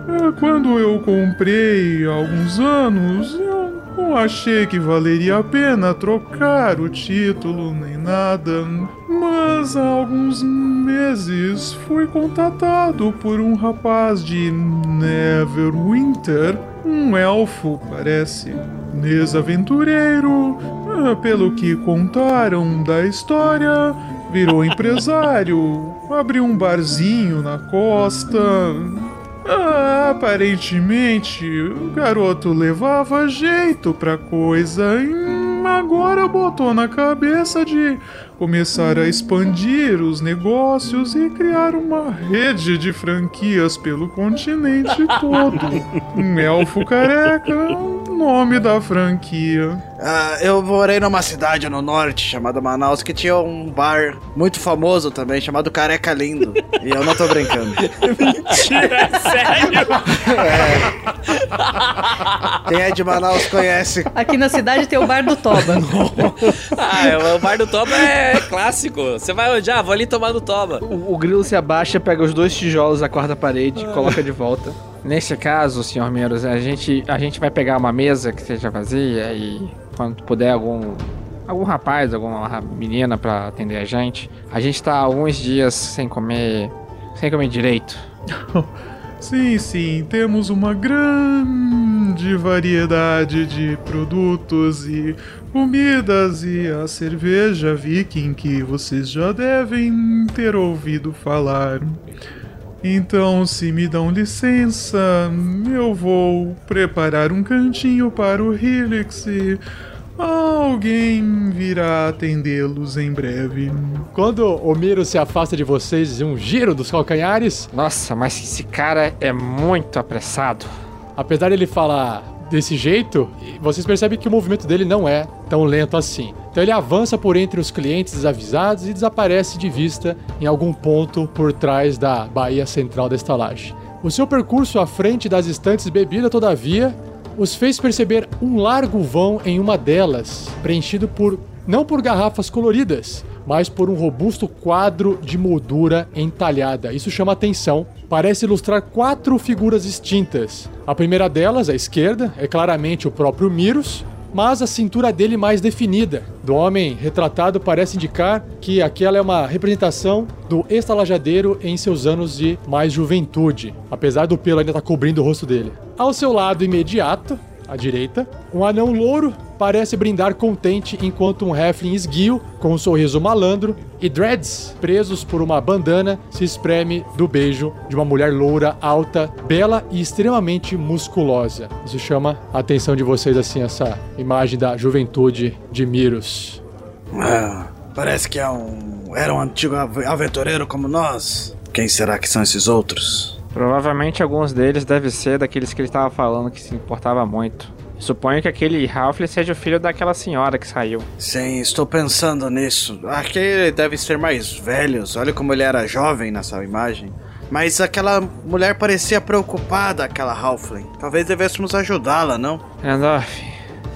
Ah, Quando eu comprei há alguns anos, eu não achei que valeria a pena trocar o título nem nada. Mas há alguns meses fui contatado por um rapaz de Neverwinter, um elfo, parece. Desaventureiro, ah, pelo que contaram da história, virou empresário, abriu um barzinho na costa. Ah, aparentemente, o garoto levava jeito pra coisa e agora botou na cabeça de começar a expandir os negócios e criar uma rede de franquias pelo continente todo. Um elfo careca, nome da franquia. Ah, eu morei numa cidade no norte chamada Manaus que tinha um bar muito famoso também chamado Careca Lindo. E eu não tô brincando. Mentira, sério? Quem é de Manaus conhece. Aqui na cidade tem o bar do Toba. Ah, é, o bar do Toba é clássico. Você vai onde? Ah, vou ali tomar no Toba. O, o grilo se abaixa, pega os dois tijolos da quarta-parede e coloca de volta. Nesse caso, senhor Menos, a gente, a gente vai pegar uma mesa que seja vazia e quando puder algum algum rapaz, alguma menina pra atender a gente. A gente tá alguns dias sem comer, sem comer direito. Sim, sim, temos uma grande variedade de produtos e comidas e a cerveja Viking que vocês já devem ter ouvido falar. Então, se me dão licença, eu vou preparar um cantinho para o Helix e alguém virá atendê-los em breve. Quando o Miro se afasta de vocês, um giro dos calcanhares. Nossa, mas esse cara é muito apressado. Apesar dele falar desse jeito, vocês percebem que o movimento dele não é tão lento assim. Então ele avança por entre os clientes desavisados e desaparece de vista em algum ponto por trás da baía central da estalagem. O seu percurso à frente das estantes bebida, todavia, os fez perceber um largo vão em uma delas, preenchido por não por garrafas coloridas, mas por um robusto quadro de moldura entalhada. Isso chama atenção. Parece ilustrar quatro figuras distintas. A primeira delas, à esquerda, é claramente o próprio Miros, mas a cintura dele mais definida. Do homem retratado parece indicar que aquela é uma representação do estalajadeiro em seus anos de mais juventude, apesar do pelo ainda estar cobrindo o rosto dele. Ao seu lado imediato, à direita, um anão louro parece brindar contente enquanto um Heflin esguio, com um sorriso malandro, e Dreads, presos por uma bandana, se espreme do beijo de uma mulher loura, alta, bela e extremamente musculosa. Isso chama a atenção de vocês, assim, essa imagem da juventude de Miros. Ah, parece que é um. Era um antigo av- aventureiro como nós. Quem será que são esses outros? Provavelmente alguns deles devem ser daqueles que ele estava falando que se importava muito. Suponho que aquele Ralph seja o filho daquela senhora que saiu. Sim, estou pensando nisso. Aquele deve ser mais velhos. Olha como ele era jovem nessa imagem. Mas aquela mulher parecia preocupada, aquela Halfling. Talvez devêssemos ajudá-la, não? Randolph,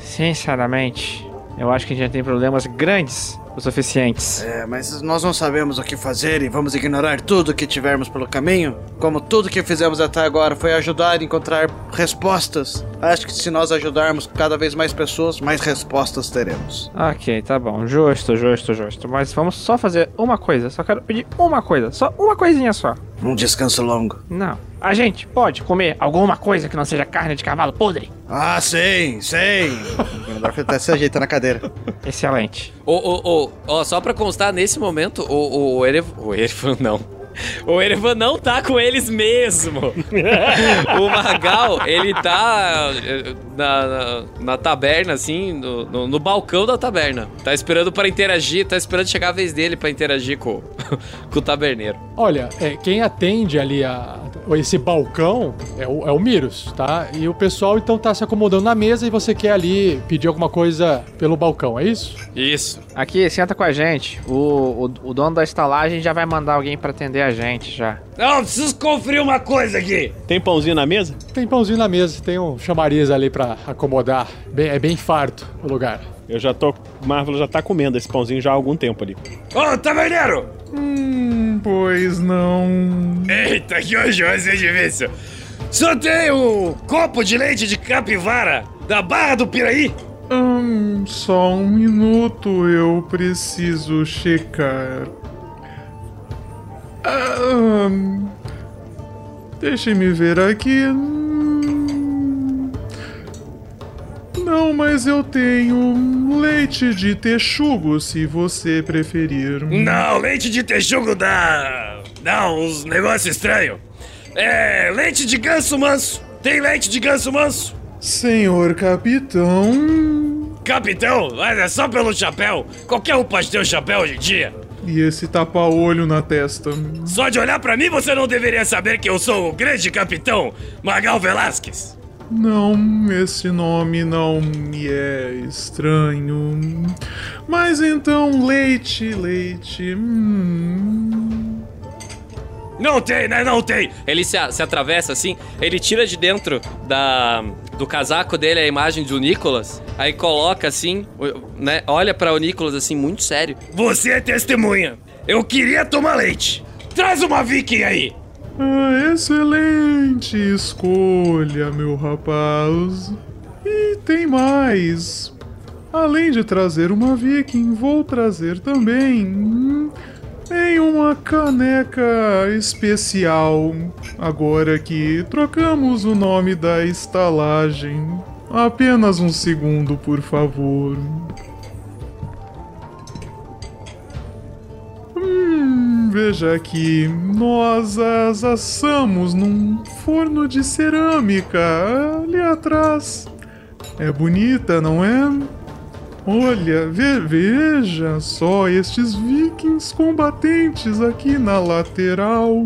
sinceramente, eu acho que a gente tem problemas grandes o suficientes. É, mas nós não sabemos o que fazer e vamos ignorar tudo que tivermos pelo caminho? Como tudo que fizemos até agora foi ajudar a encontrar respostas. Acho que se nós ajudarmos cada vez mais pessoas, mais respostas teremos. Ok, tá bom. Justo, justo, justo. Mas vamos só fazer uma coisa. Só quero pedir uma coisa. Só uma coisinha só. Um descanso longo. Não. A gente pode comer alguma coisa que não seja carne de cavalo podre? Ah, sim, sim. o Gandalf até se ajeita na cadeira. Excelente. Ô, ô, ô, ó, só pra constar, nesse momento, o, o Erev... O não. O Erevan não tá com eles mesmo. o Magal, ele tá eh, na, na, na taberna, assim, no, no, no balcão da taberna. Tá esperando pra interagir, tá esperando chegar a vez dele pra interagir com, com o taberneiro. Olha, é, quem atende ali a, esse balcão é o, é o Miros, tá? E o pessoal então tá se acomodando na mesa e você quer ali pedir alguma coisa pelo balcão, é isso? Isso. Aqui, senta com a gente. O, o, o dono da estalagem já vai mandar alguém pra atender a gente já. Não, preciso conferir uma coisa aqui. Tem pãozinho na mesa? Tem pãozinho na mesa, tem um chamariz ali pra acomodar. Bem- é bem farto o lugar. Eu já tô. Marvel já tá comendo esse pãozinho já há algum tempo ali. Ô, taverneiro! Hum, pois não. Eita, que hoje vai ser difícil. Só tem um copo de leite de capivara da Barra do Piraí? Hum, só um minuto, eu preciso checar. Ah, Deixe-me ver aqui. Não, mas eu tenho leite de texugo, se você preferir. Não, leite de texugo dá. dá uns negócios estranhos. É, leite de ganso manso. Tem leite de ganso manso? Senhor capitão. Capitão, mas é só pelo chapéu. Qualquer um pode ter um chapéu hoje em dia. E esse tapa-olho na testa. Só de olhar pra mim você não deveria saber que eu sou o grande capitão Magal Velasquez. Não, esse nome não me é estranho. Mas então, leite, leite. Hum. Não tem, né? Não tem. Ele se, a- se atravessa assim, ele tira de dentro da, do casaco dele a imagem do Nicolas, aí coloca assim, né? Olha pra o Nicolas assim, muito sério. Você é testemunha. Eu queria tomar leite. Traz uma viking aí. Ah, excelente escolha, meu rapaz. E tem mais. Além de trazer uma viking, vou trazer também hum, em uma caneca especial. Agora que trocamos o nome da estalagem. Apenas um segundo, por favor. Hum, veja aqui, nós as assamos num forno de cerâmica ali atrás. É bonita, não é? Olha, ve- veja só estes vikings combatentes aqui na lateral.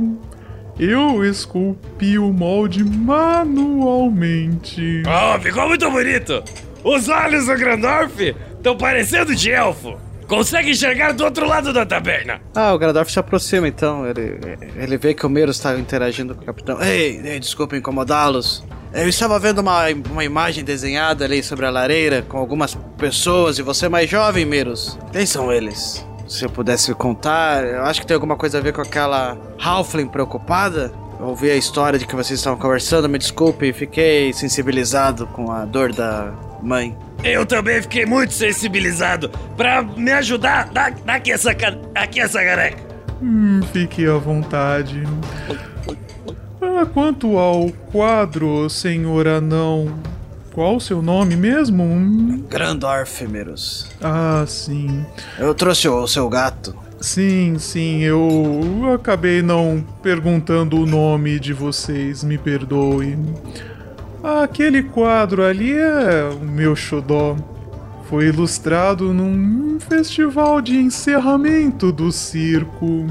Eu esculpi o molde manualmente. Oh, ficou muito bonito! Os olhos do Grandorf estão parecendo de elfo! Consegue enxergar do outro lado da taberna! Ah, o Gradorf se aproxima então. Ele, ele vê que o Meiro está interagindo com o capitão. Ei, ei desculpa incomodá-los. Eu estava vendo uma, uma imagem desenhada ali sobre a lareira com algumas pessoas e você mais jovem, Meros. Quem são eles? Se eu pudesse me contar, eu acho que tem alguma coisa a ver com aquela Halfling preocupada. Eu ouvi a história de que vocês estavam conversando, me desculpe, fiquei sensibilizado com a dor da mãe. Eu também fiquei muito sensibilizado. Pra me ajudar, dá, dá aqui, essa, aqui essa careca. Hum, fique à vontade. Ah, quanto ao quadro, senhor anão, qual o seu nome mesmo? Hum. Ah, sim. Eu trouxe o seu gato. Sim, sim, eu acabei não perguntando o nome de vocês, me perdoe. Aquele quadro ali é o meu xodó. Foi ilustrado num festival de encerramento do circo.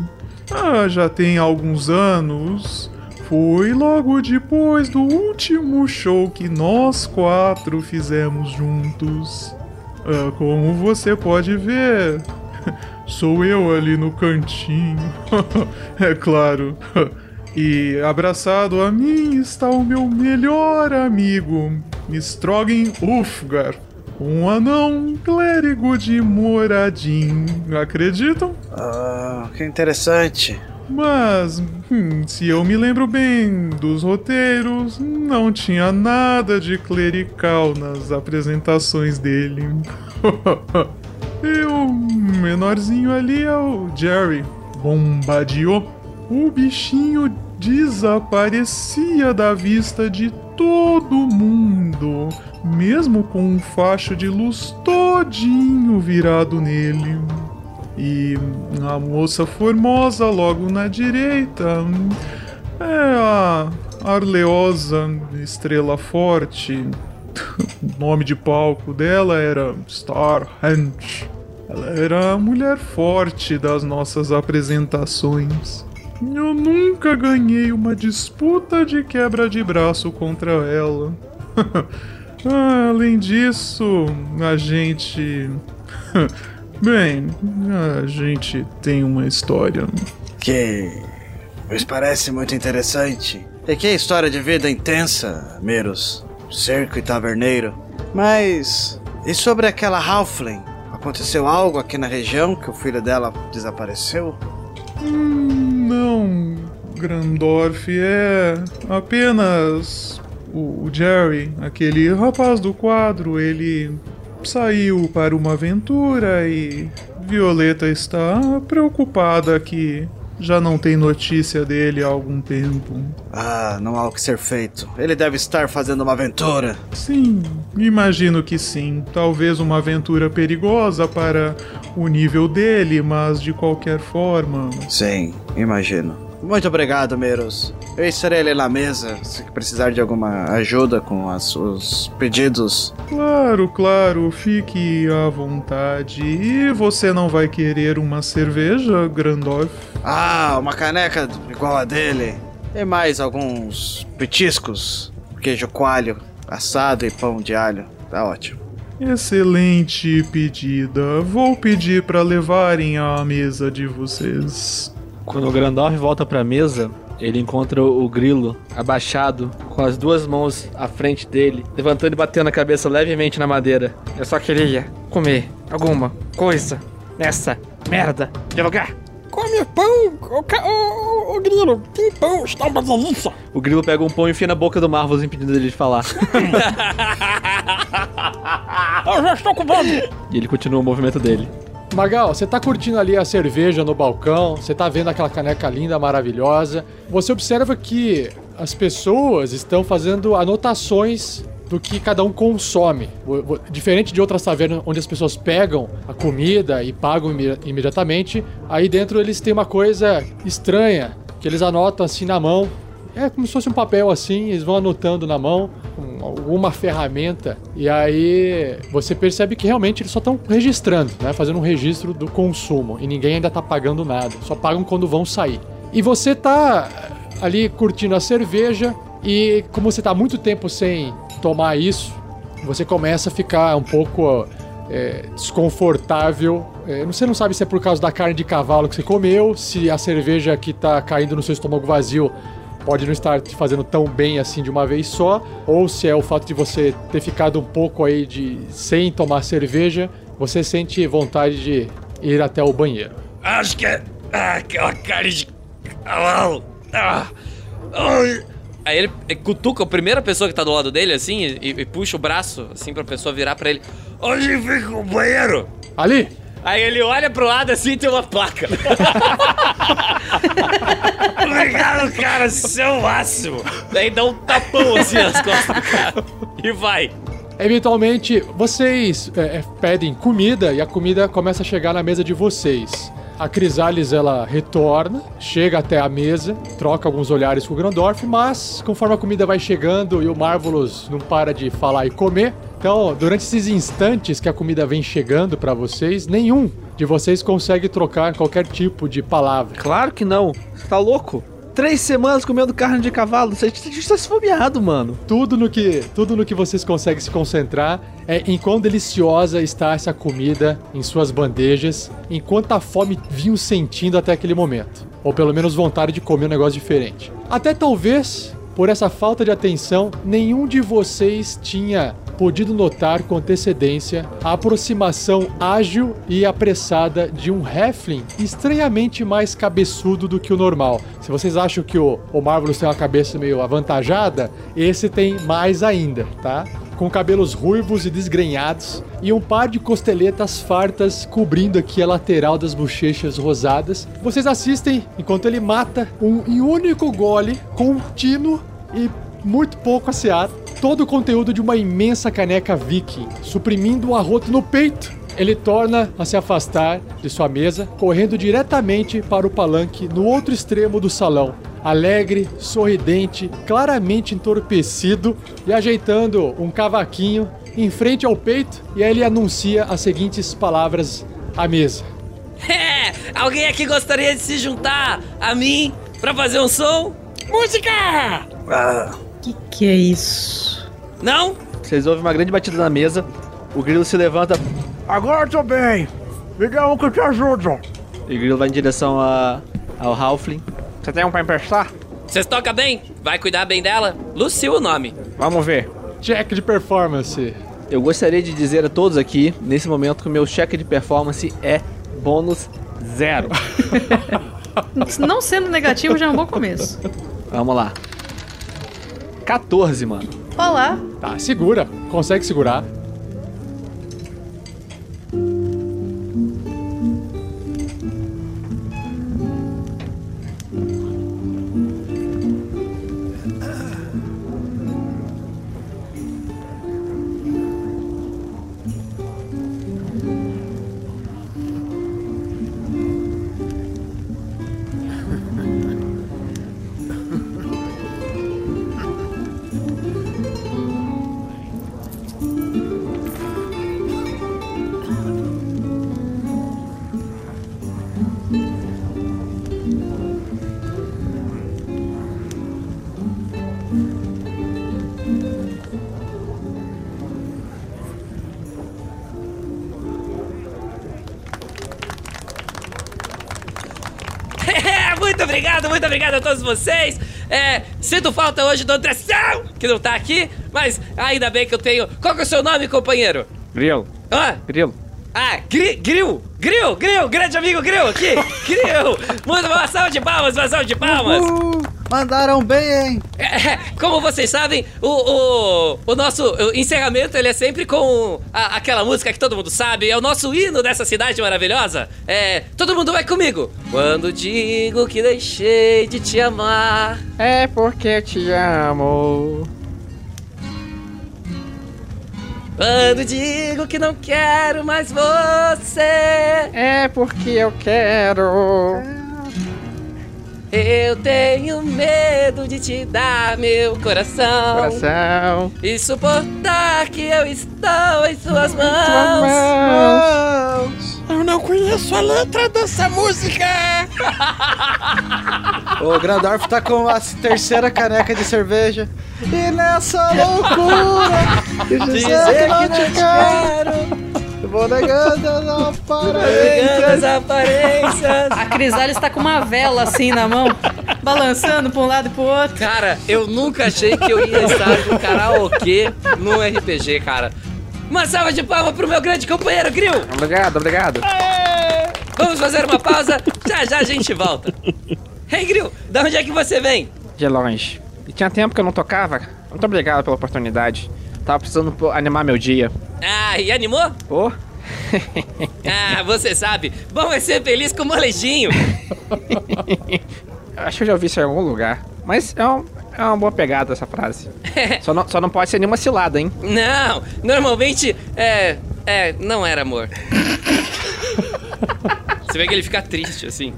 Ah, já tem alguns anos. Foi logo depois do último show que nós quatro fizemos juntos. Ah, como você pode ver, sou eu ali no cantinho. é claro. E abraçado a mim está o meu melhor amigo, Strogan Ulfgar, um anão clérigo de Moradin. Acreditam? Ah, que interessante. Mas, hum, se eu me lembro bem dos roteiros, não tinha nada de clerical nas apresentações dele. e o menorzinho ali é o Jerry Bombadio. O bichinho desaparecia da vista de todo mundo, mesmo com um facho de luz todinho virado nele. E a moça formosa logo na direita é a Arleosa Estrela Forte. o nome de palco dela era Starhand. Ela era a mulher forte das nossas apresentações. Eu nunca ganhei uma disputa de quebra de braço contra ela. Ah, Além disso, a gente. Bem, a gente tem uma história. Que nos parece muito interessante. E que história de vida intensa, Meros. Cerco e taverneiro. Mas. E sobre aquela Halfling? Aconteceu algo aqui na região que o filho dela desapareceu? Hum, não, Grandorf é apenas o Jerry, aquele rapaz do quadro. Ele saiu para uma aventura e Violeta está preocupada que já não tem notícia dele há algum tempo. Ah, não há o que ser feito. Ele deve estar fazendo uma aventura. Sim, imagino que sim. Talvez uma aventura perigosa para o nível dele, mas de qualquer forma. Sim, imagino. Muito obrigado, Meros. Eu estarei ali na mesa se precisar de alguma ajuda com as- os pedidos. Claro, claro, fique à vontade. E você não vai querer uma cerveja, Grandorf? Ah, uma caneca igual a dele. E mais alguns petiscos. Queijo coalho, assado e pão de alho. Tá ótimo. Excelente pedida. Vou pedir para levarem à mesa de vocês. Quando o Grandorf volta pra mesa, ele encontra o grilo abaixado, com as duas mãos à frente dele, levantando e batendo a cabeça levemente na madeira. Eu só queria comer alguma coisa nessa merda de lugar. Come pão, ô, ca- ô, ô, ô, grilo, tem pão, está uma delícia. O grilo pega um pão e enfia na boca do Marvels, impedindo ele de falar. Eu já estou com fome. e ele continua o movimento dele. Magal, você tá curtindo ali a cerveja no balcão, você tá vendo aquela caneca linda, maravilhosa. Você observa que as pessoas estão fazendo anotações do que cada um consome. Diferente de outras tavernas onde as pessoas pegam a comida e pagam imedi- imediatamente, aí dentro eles têm uma coisa estranha que eles anotam assim na mão. É como se fosse um papel assim, eles vão anotando na mão alguma ferramenta e aí você percebe que realmente eles só estão registrando, né, fazendo um registro do consumo e ninguém ainda tá pagando nada, só pagam quando vão sair. E você tá ali curtindo a cerveja e como você tá muito tempo sem tomar isso, você começa a ficar um pouco é, desconfortável. É, você não sabe se é por causa da carne de cavalo que você comeu, se a cerveja que tá caindo no seu estômago vazio pode não estar te fazendo tão bem assim de uma vez só, ou se é o fato de você ter ficado um pouco aí de sem tomar cerveja, você sente vontade de ir até o banheiro. Acho que é ah, aquela carne de cavalo. Ah, ai. Aí ele ele cutuca a primeira pessoa que tá do lado dele, assim, e, e puxa o braço, assim, pra pessoa virar pra ele. Onde fica o banheiro? Ali! Aí ele olha pro lado assim e tem uma placa. Obrigado, cara, é o máximo. Daí dá um tapão assim nas costas do cara. E vai. Eventualmente, vocês é, é, pedem comida e a comida começa a chegar na mesa de vocês. A Crisales ela retorna, chega até a mesa, troca alguns olhares com o Grandorf, mas conforme a comida vai chegando e o Marvelous não para de falar e comer, então durante esses instantes que a comida vem chegando pra vocês, nenhum de vocês consegue trocar qualquer tipo de palavra. Claro que não. Você tá louco? Três semanas comendo carne de cavalo. Você está esfomeado, mano. Tudo no que, tudo no que vocês conseguem se concentrar é em quão deliciosa está essa comida em suas bandejas, em quanta fome vinham sentindo até aquele momento. Ou pelo menos vontade de comer um negócio diferente. Até talvez, por essa falta de atenção, nenhum de vocês tinha podido notar com antecedência a aproximação ágil e apressada de um Heflin estranhamente mais cabeçudo do que o normal. Se vocês acham que o, o Marvelous tem uma cabeça meio avantajada, esse tem mais ainda, tá? Com cabelos ruivos e desgrenhados e um par de costeletas fartas cobrindo aqui a lateral das bochechas rosadas. Vocês assistem enquanto ele mata um único gole contínuo e muito pouco asseado todo o conteúdo de uma imensa caneca viking, suprimindo um arroto no peito. Ele torna a se afastar de sua mesa, correndo diretamente para o palanque no outro extremo do salão. Alegre, sorridente, claramente entorpecido e ajeitando um cavaquinho em frente ao peito, e aí ele anuncia as seguintes palavras à mesa. É, alguém aqui gostaria de se juntar a mim pra fazer um som? Música! Ah, Que que é isso? Não? Vocês ouvem uma grande batida na mesa. O grilo se levanta Agora eu tô bem. Liga um que eu te ajudo. e o grilo vai em direção a, ao Halfling. Você tem um pra emprestar? Vocês tocam bem? Vai cuidar bem dela? Lucio o nome. Vamos ver. Check de performance. Eu gostaria de dizer a todos aqui, nesse momento, que o meu cheque de performance é bônus zero. Não sendo negativo já é um bom começo. Vamos lá. 14, mano. Olá. Tá, segura. Consegue segurar. Todos vocês. É, sinto falta hoje do Andressão, que não tá aqui, mas ainda bem que eu tenho. Qual que é o seu nome, companheiro? Grilo. Ah, Grilo. ah Gri, Gril, Gril, Gril, grande amigo Gril aqui. Gril, muito uma salva de palmas, uma salva de palmas. Uhul, mandaram bem, hein? É, como vocês sabem, o, o, o nosso encerramento ele é sempre com a- aquela música que todo mundo sabe, é o nosso hino dessa cidade maravilhosa. É, todo mundo vai comigo. Quando digo que deixei de te amar. É porque eu te amo. Quando digo que não quero mais você. É porque eu quero. Eu tenho medo de te dar meu coração. Coração. E suportar que eu estou em suas mãos. Eu não conheço a letra dessa música. O Grandorf tá com a terceira caneca de cerveja. E nessa loucura de dizer que não te quero. Eu vou negando as aparências. aparências. A Crisalis tá com uma vela assim na mão, balançando pra um lado e pro outro. Cara, eu nunca achei que eu ia estar no karaokê no RPG, cara. Uma salva de palmas pro meu grande companheiro, Grill! Obrigado, obrigado. Vamos fazer uma pausa, já já a gente volta. Hey, Grill, da onde é que você vem? De longe. E tinha tempo que eu não tocava. Muito obrigado pela oportunidade. Tava precisando pô, animar meu dia. Ah, e animou? Ô, Ah, você sabe, bom é ser feliz com o molejinho. acho que eu já ouvi isso em algum lugar. Mas é, um- é uma boa pegada essa frase. Só não, só não pode ser nenhuma cilada, hein? Não, normalmente é. É, não era amor. Você vê que ele fica triste, assim.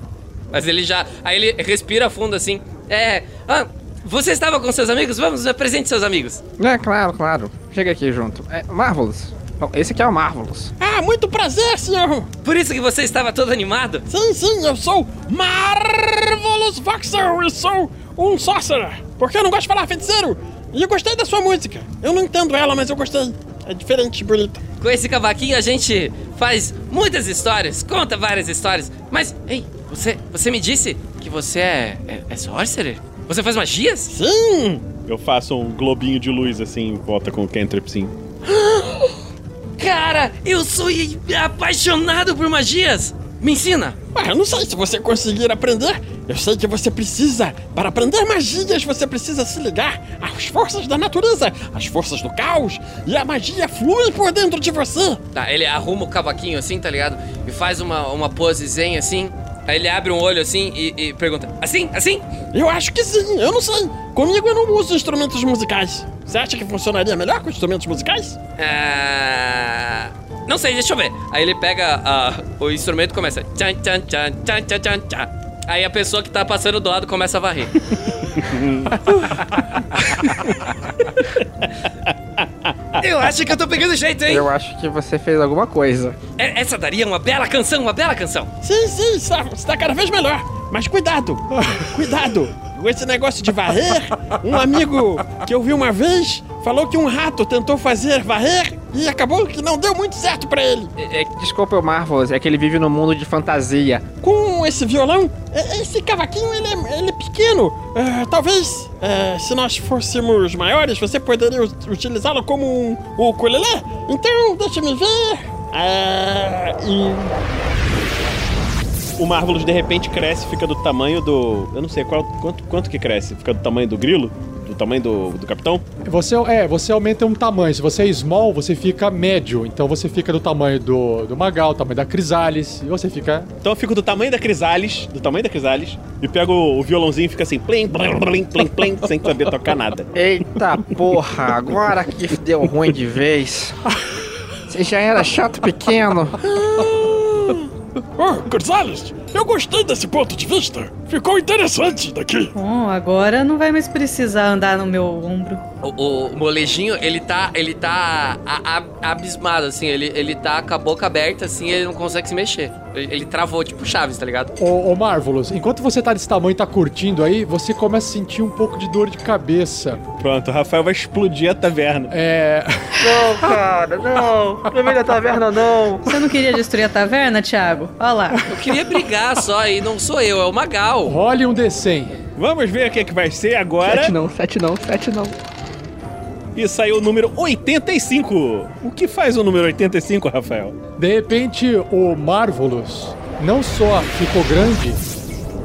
Mas ele já. Aí ele respira fundo assim. É. Ah, você estava com seus amigos? Vamos, apresente seus amigos. É, claro, claro. Chega aqui junto. É, Marvelous. Bom, esse aqui é o Marvelous. Ah, muito prazer, senhor. Por isso que você estava todo animado? Sim, sim, eu sou Marvelous Voxel e sou um sorcerer. Porque eu não gosto de falar feiticeiro. E eu gostei da sua música. Eu não entendo ela, mas eu gostei. É diferente, bonita. Com esse cavaquinho a gente faz muitas histórias, conta várias histórias. Mas, ei, você, você me disse que você é, é, é sorcerer? Você faz magias? Sim! Eu faço um globinho de luz assim, em volta com o cantrip sim. Cara, eu sou apaixonado por magias! Me ensina! Ué, eu não sei se você conseguir aprender. Eu sei que você precisa. Para aprender magias, você precisa se ligar às forças da natureza, às forças do caos. E a magia flui por dentro de você. Tá, ele arruma o cavaquinho assim, tá ligado? E faz uma, uma pose zen assim. Aí ele abre um olho assim e, e pergunta: Assim? Assim? Eu acho que sim, eu não sei. Comigo eu não uso instrumentos musicais. Você acha que funcionaria melhor com instrumentos musicais? Ah, Não sei, deixa eu ver. Aí ele pega ah, o instrumento e começa. Tchan, tchan, tchan, tchan, tchan, tchan, tchan. Aí a pessoa que tá passando do lado começa a varrer. eu acho que eu tô pegando jeito, hein? Eu acho que você fez alguma coisa. É- Essa daria uma bela canção, uma bela canção. Sim, sim, está, está cada vez melhor. Mas cuidado, cuidado. Com esse negócio de varrer, um amigo que eu vi uma vez falou que um rato tentou fazer varrer e acabou que não deu muito certo pra ele. É, é, desculpa o Marvelous, é que ele vive num mundo de fantasia. Com esse violão, é- esse cavaquinho ele é, ele é pequeno. É, talvez, é, se nós fôssemos maiores, você poderia utilizá-lo como um ukulele. Então, deixa-me ver. É, e... O Marvelous de repente cresce, fica do tamanho do. Eu não sei qual, quanto, quanto que cresce. Fica do tamanho do grilo? Do tamanho do, do capitão? Você, é, você aumenta um tamanho. Se você é small, você fica médio. Então você fica do tamanho do, do Magal, tamanho da Crisalis, e você fica. Então eu fico do tamanho da Crisalis, do tamanho da Crisalis, e pego o, violãozinho e fica assim, plim, plim, plim, plim, plim, sem saber tocar nada. Eita porra, agora que deu ruim de vez. Você já era chato pequeno. Oh, Gonzales, eu gostei desse ponto de vista. Ficou interessante daqui. Bom, agora não vai mais precisar andar no meu ombro. O, o molejinho, ele tá. Ele tá a- a- abismado, assim. Ele, ele tá com a boca aberta, assim, ele não consegue se mexer. Ele, ele travou, tipo Chaves, tá ligado? Ô, ô Marvelous, enquanto você tá desse tamanho e tá curtindo aí, você começa a sentir um pouco de dor de cabeça. Pronto, o Rafael vai explodir a taverna. É. Não, cara, não. No meio da taverna, não. Você não queria destruir a taverna, Thiago? Olha lá. Eu queria brigar só, e não sou eu, é o Magal. Role um D100. Vamos ver o que, é que vai ser agora. Sete não, sete não, sete não. E saiu o número 85. O que faz o número 85, Rafael? De repente, o Marvelous não só ficou grande,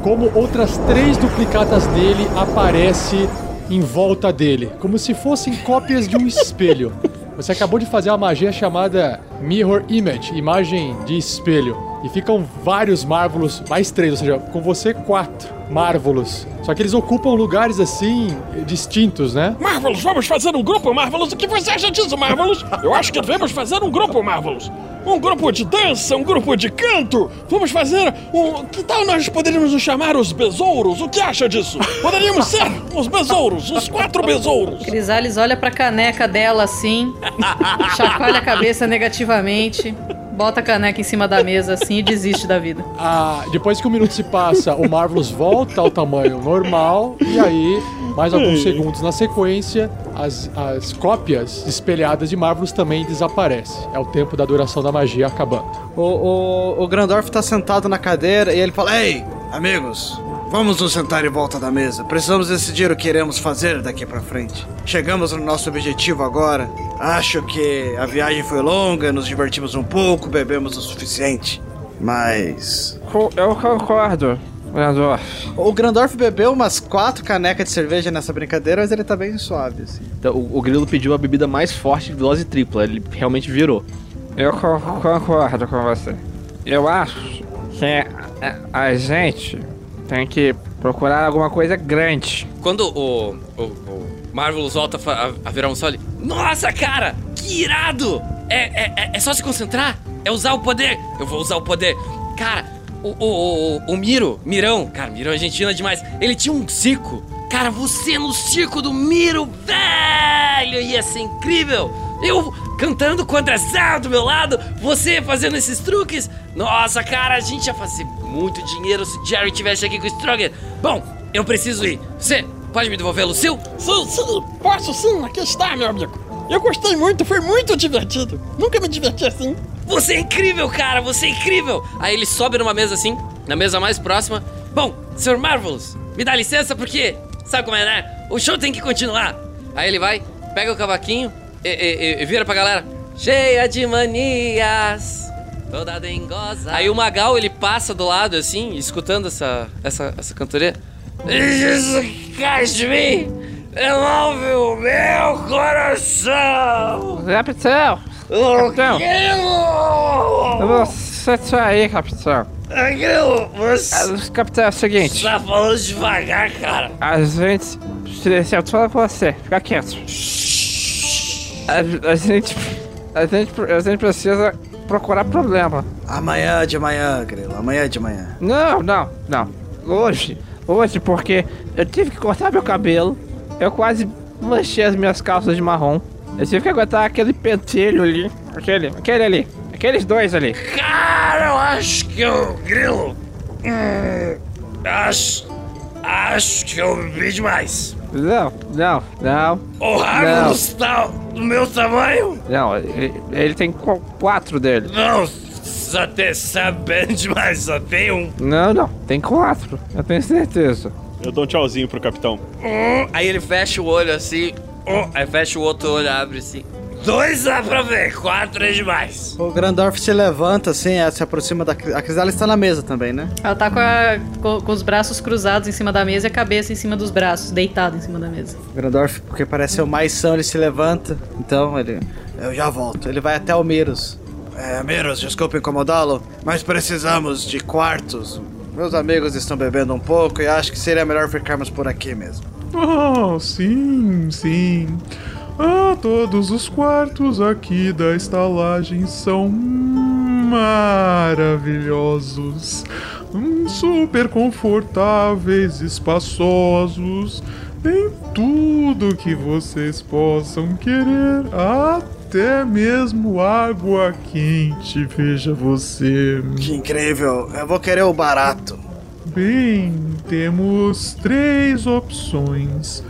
como outras três duplicatas dele aparecem em volta dele, como se fossem cópias de um espelho. Você acabou de fazer uma magia chamada Mirror Image, imagem de espelho. E ficam vários Marvelous, mais três, ou seja, com você quatro Marvelous. Só que eles ocupam lugares assim, distintos, né? Marvelous, vamos fazer um grupo, Marvelous? O que você acha disso, Marvelous? Eu acho que devemos fazer um grupo, Marvelous. Um grupo de dança, um grupo de canto. Vamos fazer um... Que tal nós poderíamos nos chamar os besouros? O que acha disso? Poderíamos ser os besouros, os quatro besouros. Crisales olha pra caneca dela assim, chacoalha a cabeça negativamente, bota a caneca em cima da mesa assim e desiste da vida. Ah, depois que um minuto se passa, o Marvelous volta ao tamanho normal e aí, mais alguns segundos na sequência, as, as cópias espelhadas de Marvelous também desaparecem. É o tempo da duração da magia acabando. O, o, o Grandorf tá sentado na cadeira e ele fala: Ei, amigos, vamos nos sentar em volta da mesa. Precisamos decidir o que iremos fazer daqui pra frente. Chegamos no nosso objetivo agora. Acho que a viagem foi longa, nos divertimos um pouco, bebemos o suficiente. Mas. Eu concordo, Grandorf. O Grandorf bebeu umas quatro canecas de cerveja nessa brincadeira, mas ele tá bem suave, assim. Então, o, o Grilo pediu a bebida mais forte de dose tripla. Ele realmente virou. Eu co- concordo com você. Eu acho que a, a gente tem que procurar alguma coisa grande. Quando o, o, o Marvelous volta a, a virar um sol, ele... Nossa, cara! Que irado! É, é, é- é só se concentrar? É usar o poder? Eu vou usar o poder. Cara, o, o, o, o Miro, Mirão, cara, Mirão é argentina demais. Ele tinha um circo. Cara, você no circo do Miro, velho! Ia ser incrível! Eu cantando contra Zé do meu lado, você fazendo esses truques. Nossa, cara, a gente ia fazer muito dinheiro se o Jerry tivesse aqui com o Stronger. Bom, eu preciso ir. Você pode me devolver, Lucille? Sim, sim, posso sim, aqui está, meu amigo. Eu gostei muito, foi muito divertido. Nunca me diverti assim. Você é incrível, cara, você é incrível! Aí ele sobe numa mesa assim, na mesa mais próxima. Bom, Sr. Marvelous, me dá licença porque, sabe como é, né? O show tem que continuar. Aí ele vai, pega o cavaquinho e, e- e- vira pra galera. Cheia de manias, toda dengosa. Aí o Magal, ele passa do lado assim, escutando essa, essa, essa cantoria. De mim, remove o meu coração! Capitão! Capitão! Você tá aí, capitão. Aquilo, você. Capitão, é o seguinte. Tá falando devagar, cara. A gente. Tô falando com você, fica quieto. A, a gente. A gente, a gente precisa procurar problema. Amanhã de manhã, Grilo, amanhã de manhã. Não, não, não. Hoje. Hoje, porque eu tive que cortar meu cabelo. Eu quase manchei as minhas calças de marrom. Eu tive que aguentar aquele pentelho ali. Aquele, aquele ali. Aqueles dois ali. Cara, eu acho que eu. Grilo. Hum, acho. Acho que eu bebi demais. Não, não, não. O Harmos tá do meu tamanho? Não, ele, ele tem qu- quatro dele. Não, só tem sabendo demais, só tem um. Não, não, tem quatro. Eu tenho certeza. Eu dou um tchauzinho pro capitão. Hum, Aí ele fecha o olho assim. Hum, Aí fecha o outro olho, abre assim. Dois dá pra ver, quatro é demais. O Grandorf se levanta assim, eh, se aproxima da. A Crisala está na mesa também, né? Ela tá com, a- com- com os braços cruzados em cima da mesa e a cabeça em cima dos braços, deitada em cima da mesa. O Grandorf, porque parece ser o mais são, ele se levanta. Então ele. Eu já volto. Ele vai até o Miros. É, Miros, desculpa incomodá-lo, mas precisamos de quartos. Meus amigos estão bebendo um pouco e acho que seria melhor ficarmos por aqui mesmo. Ah, sim, sim. Ah, todos os quartos aqui da estalagem são maravilhosos. Hum, super confortáveis, espaçosos. Tem tudo que vocês possam querer. Até mesmo água quente, veja você. Que incrível. Eu vou querer o barato. Bem, temos três opções: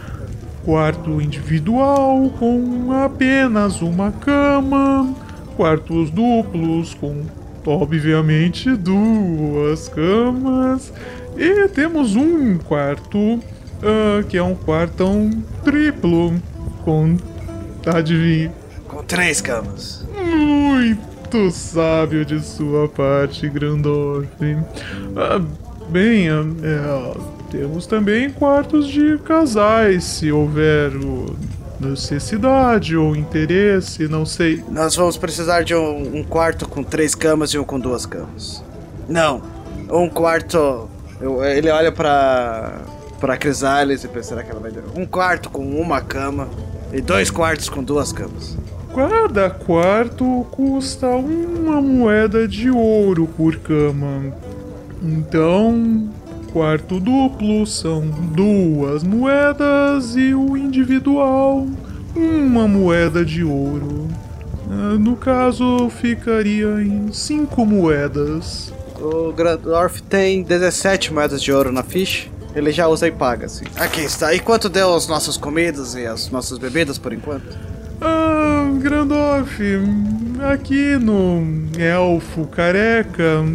quarto individual com apenas uma cama, quartos duplos com, obviamente, duas camas, e temos um quarto ah, que é um quartão triplo com. Adivinha? Com três camas. Muito sábio de sua parte, Grandorf. Ah, bem, ah, é, temos também quartos de casais, se houver necessidade ou interesse, não sei. Nós vamos precisar de um, um quarto com três camas e um com duas camas. Não, um quarto. eu- ele olha pra. pra Crisales e pensa será que ela vai dar. Um quarto com uma cama e dois quartos com duas camas. Cada quarto custa uma moeda de ouro por cama. Então, quarto duplo são duas moedas e o individual uma moeda de ouro. Ah, No caso, ficaria em cinco moedas. O Grandorf tem 17 moedas de ouro na ficha. Ele já usa e paga, assim. Aqui está. E quanto deu as nossas comidas e as nossas bebidas por enquanto? Ah, Grandorf, aqui no Elfo Careca,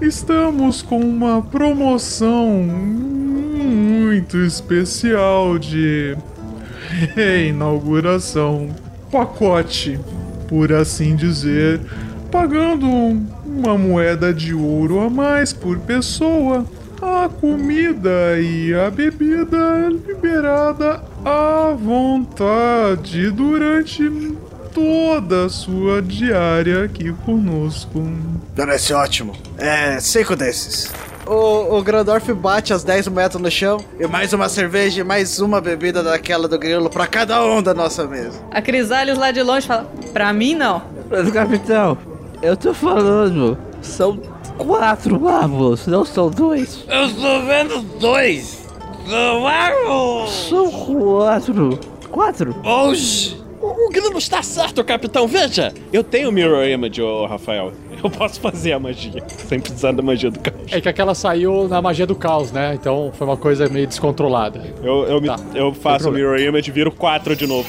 estamos com uma promoção muito especial de reinauguração. Pacote, por assim dizer, pagando uma moeda de ouro a mais por pessoa. A comida e a bebida liberada à vontade durante toda a sua diária aqui conosco. Parece ótimo. É, cinco desses. O, o Grandorf bate as 10 moedas no chão e mais uma cerveja e mais uma bebida daquela do grilo pra cada um da nossa mesa. A Crisales lá de longe fala: Pra mim não. Mas, capitão, eu tô falando, são quatro mármores, não são dois. Eu estou vendo dois. São. São quatro. Quatro? Oxi! O, o Grilo está certo, capitão. Veja, eu tenho Mirror Image, ô Rafael. Eu posso fazer a magia, sem precisar da magia do caos. É que aquela saiu na magia do caos, né? Então foi uma coisa meio descontrolada. Eu, eu, me- Tá, eu faço o. Mirror Image e viro quatro de novo.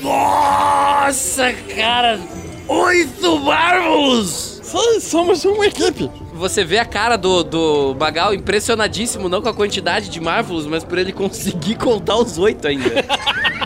Nossa, cara! Oito Marvels! Sim, somos uma equipe. Você vê a cara do, do Bagal impressionadíssimo, não com a quantidade de Marvels, mas por ele conseguir contar os oito ainda.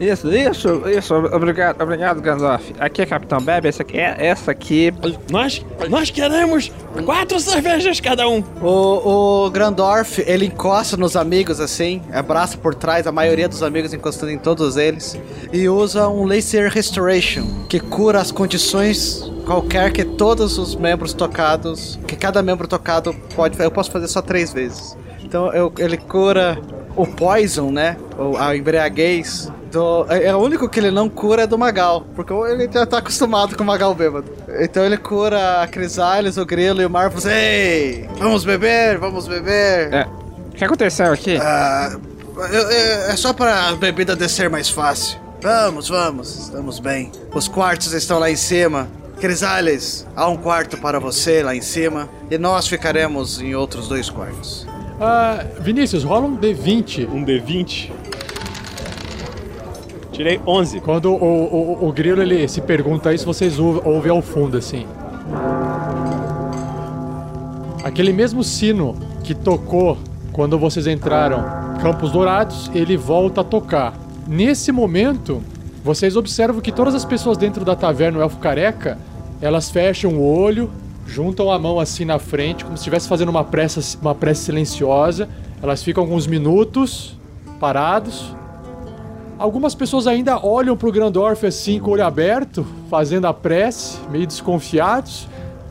Isso, isso, isso. Obrigado, obrigado, Gandalf. Aqui é Capitão Bebe, essa aqui, é- essa aqui. Nós, nós queremos quatro cervejas cada um. O, o Grandorf, ele encosta nos amigos assim, abraça por trás, a maioria dos amigos encostando em todos eles, e usa um Laser Restoration, que cura as condições qualquer que todos os membros tocados, que cada membro tocado pode Eu posso fazer só três vezes. Então eu- ele cura o Poison, né? Ou a embriaguez. Do, é, é o único que ele não cura é do Magal, porque ele já tá acostumado com o Magal bêbado. Então ele cura a Crisales, o Grilo e o Marvels. Ei, vamos beber, vamos beber. É. O que aconteceu aqui? Ah, eu- é, é só para a bebida descer mais fácil. Vamos, vamos, estamos bem. Os quartos estão lá em cima. Crisales, há um quarto para você lá em cima. E nós ficaremos em outros dois quartos. Ah, Vinícius, rola um D20. Um D20? Tirei 11. Quando o, o, o grilo ele se pergunta isso, vocês ou- ouvem ao fundo assim. Aquele mesmo sino que tocou quando vocês entraram Campos Dourados, ele volta a tocar. Nesse momento, vocês observam que todas as pessoas dentro da taverna o Elfo Careca, elas fecham o olho, juntam a mão assim na frente, como se estivesse fazendo uma prece, uma prece silenciosa. Elas ficam alguns minutos parados, Algumas pessoas ainda olham pro Grandorf assim com o olho aberto, fazendo a prece, meio desconfiados,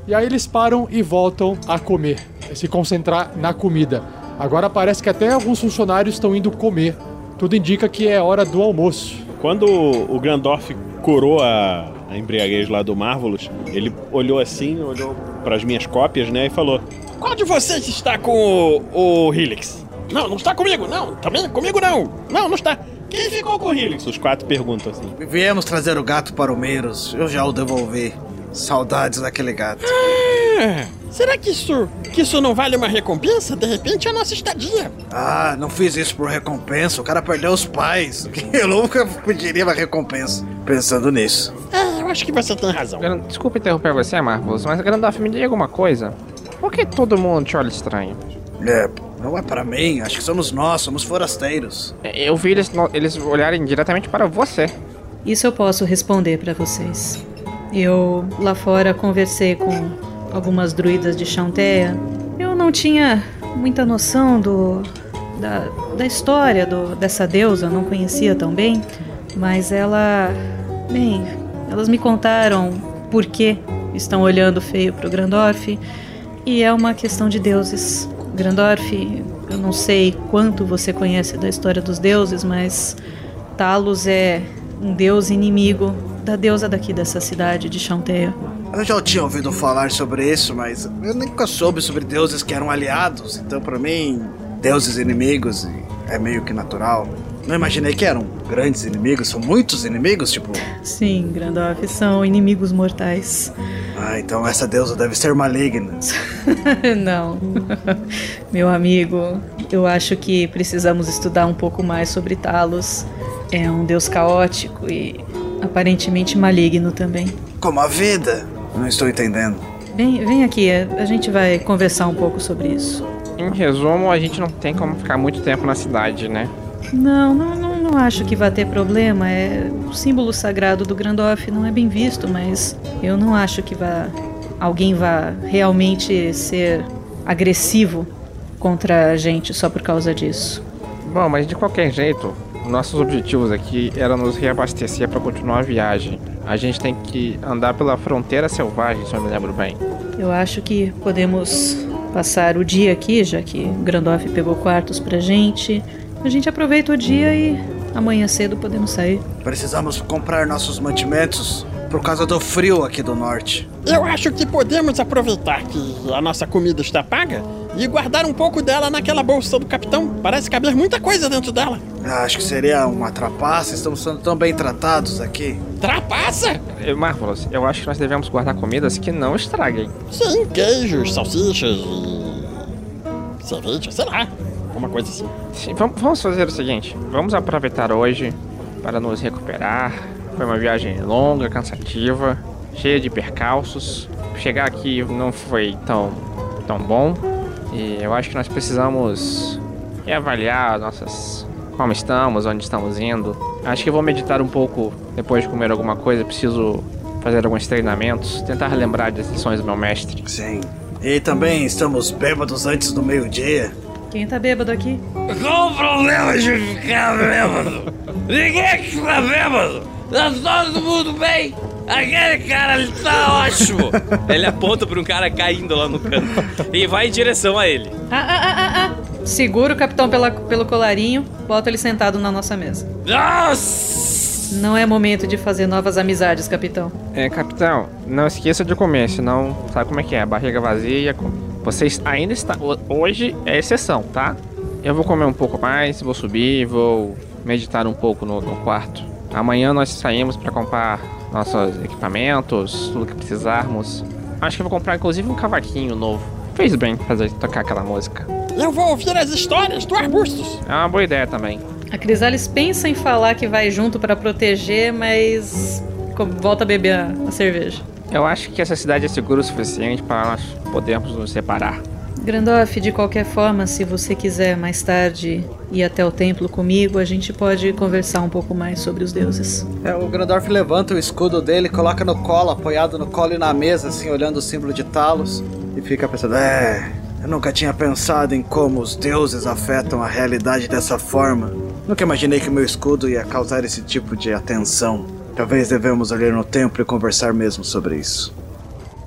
e aí eles param e voltam a comer, se concentrar na comida. Agora parece que até alguns funcionários estão indo comer. Tudo indica que é hora do almoço. Quando o Grandorf curou a, a embriaguez lá do Marvelous, ele olhou assim, olhou pras minhas cópias, né, e falou: Qual de vocês está com o, o Helix? Não, não está comigo, não. Também comigo não. Não, não está. Quem ficou com o Helix? Os quatro perguntam assim. Viemos trazer o gato para o Meiros. Eu já o devolvi. Saudades daquele gato. Ah, será que isso, que isso não vale uma recompensa? De repente é a nossa estadia. Ah, não fiz isso por recompensa. O cara perdeu os pais. Eu nunca pediria uma recompensa. Pensando nisso. É, eu acho que você tem razão. Desculpa interromper você, Marcos, mas Gandalf, me diga uma coisa. Por que todo mundo te olha estranho? É, não é para mim. Acho que somos nós, somos forasteiros. Eu vi eles, eles olharem diretamente para você. Isso eu posso responder pra vocês. Eu lá fora conversei com algumas druidas de Chanteia. Eu não tinha muita noção do da, da história do, dessa deusa, não conhecia tão bem, mas ela, bem, elas me contaram por que estão olhando feio pro Grandorf e é uma questão de deuses. Grandorf, eu não sei quanto você conhece da história dos deuses, mas Talos é um deus inimigo da deusa daqui dessa cidade de Chanteia. Eu já tinha ouvido falar sobre isso, mas eu nunca soube sobre deuses que eram aliados. Então, para mim, deuses inimigos é meio que natural. Não imaginei que eram grandes inimigos, são muitos inimigos, tipo. Sim, Grandoff, são inimigos mortais. Ah, então essa deusa deve ser maligna. Não. Meu amigo, eu acho que precisamos estudar um pouco mais sobre Talos. É um deus caótico e aparentemente maligno também. Como a vida? Não estou entendendo. Vem, vem aqui, a gente vai conversar um pouco sobre isso. Em resumo, a gente não tem como ficar muito tempo na cidade, né? Não, não, não, não acho que vai ter problema. É o símbolo sagrado do Grandoff não é bem visto, mas eu não acho que vá alguém vá realmente ser agressivo contra a gente só por causa disso. Bom, mas de qualquer jeito, nossos objetivos aqui eram nos reabastecer para continuar a viagem. A gente tem que andar pela fronteira selvagem, se eu me lembro bem. Eu acho que podemos passar o dia aqui, já que o Grandoff pegou quartos pra gente. A gente aproveita o dia e amanhã cedo podemos sair. Precisamos comprar nossos mantimentos por causa do frio aqui do norte. Eu acho que podemos aproveitar que a nossa comida está paga e guardar um pouco dela naquela bolsa do capitão. Parece caber muita coisa dentro dela. Ah, Acho que seria uma trapaça, estamos sendo tão bem tratados aqui. Trapaça? Marvelous, eu acho que nós devemos guardar comidas que não estraguem. Sim, queijos, salsichas e. cerveja, sei lá. Alguma coisa assim. Sim, vamos, fazer o seguinte: vamos aproveitar hoje para nos recuperar. Foi uma viagem longa, cansativa, cheia de percalços. Chegar aqui não foi tão, tão bom. E eu acho que nós precisamos reavaliar nossas. como estamos, onde estamos indo. Acho que vou meditar um pouco depois de comer alguma coisa. Preciso fazer alguns treinamentos, tentar lembrar das lições do meu mestre. Sim. E também estamos bêbados antes do meio-dia. Quem tá bêbado aqui? Qual o problema de ficar bêbado? Ninguém que fica bêbado! Tá todo mundo bem! Aquele cara ali tá ótimo! Ele aponta pra um cara caindo lá no canto e vai em direção a ele. Ah, ah, ah, ah, ah. Segura o capitão pela, pelo colarinho, bota ele sentado na nossa mesa. Nossa! Não é momento de fazer novas amizades, capitão. É, capitão, não esqueça de comer, senão sabe como é que é, barriga vazia. Vocês ainda está ho- hoje é exceção, tá? Eu vou comer um pouco mais, vou subir, vou meditar um pouco no, no quarto. Amanhã nós saímos para comprar nossos equipamentos, tudo que precisarmos. Acho que eu vou comprar inclusive um cavaquinho novo. Fez bem fazer tocar aquela música. Eu vou ouvir as histórias do Arbustos. É uma boa ideia também. A Crisales pensa em falar que vai junto pra proteger, mas volta a beber a cerveja. Eu acho que essa cidade é segura o suficiente para nós podermos nos separar. Grandoff, de qualquer forma, se você quiser mais tarde ir até o templo comigo, a gente pode conversar um pouco mais sobre os deuses. É, o Grandorf levanta o escudo dele, coloca no colo, apoiado no colo e na mesa, assim, olhando o símbolo de Talos, e fica pensando: É, eu nunca tinha pensado em como os deuses afetam a realidade dessa forma. Nunca imaginei que o meu escudo ia causar esse tipo de atenção. Talvez devemos olhar no templo e conversar mesmo sobre isso.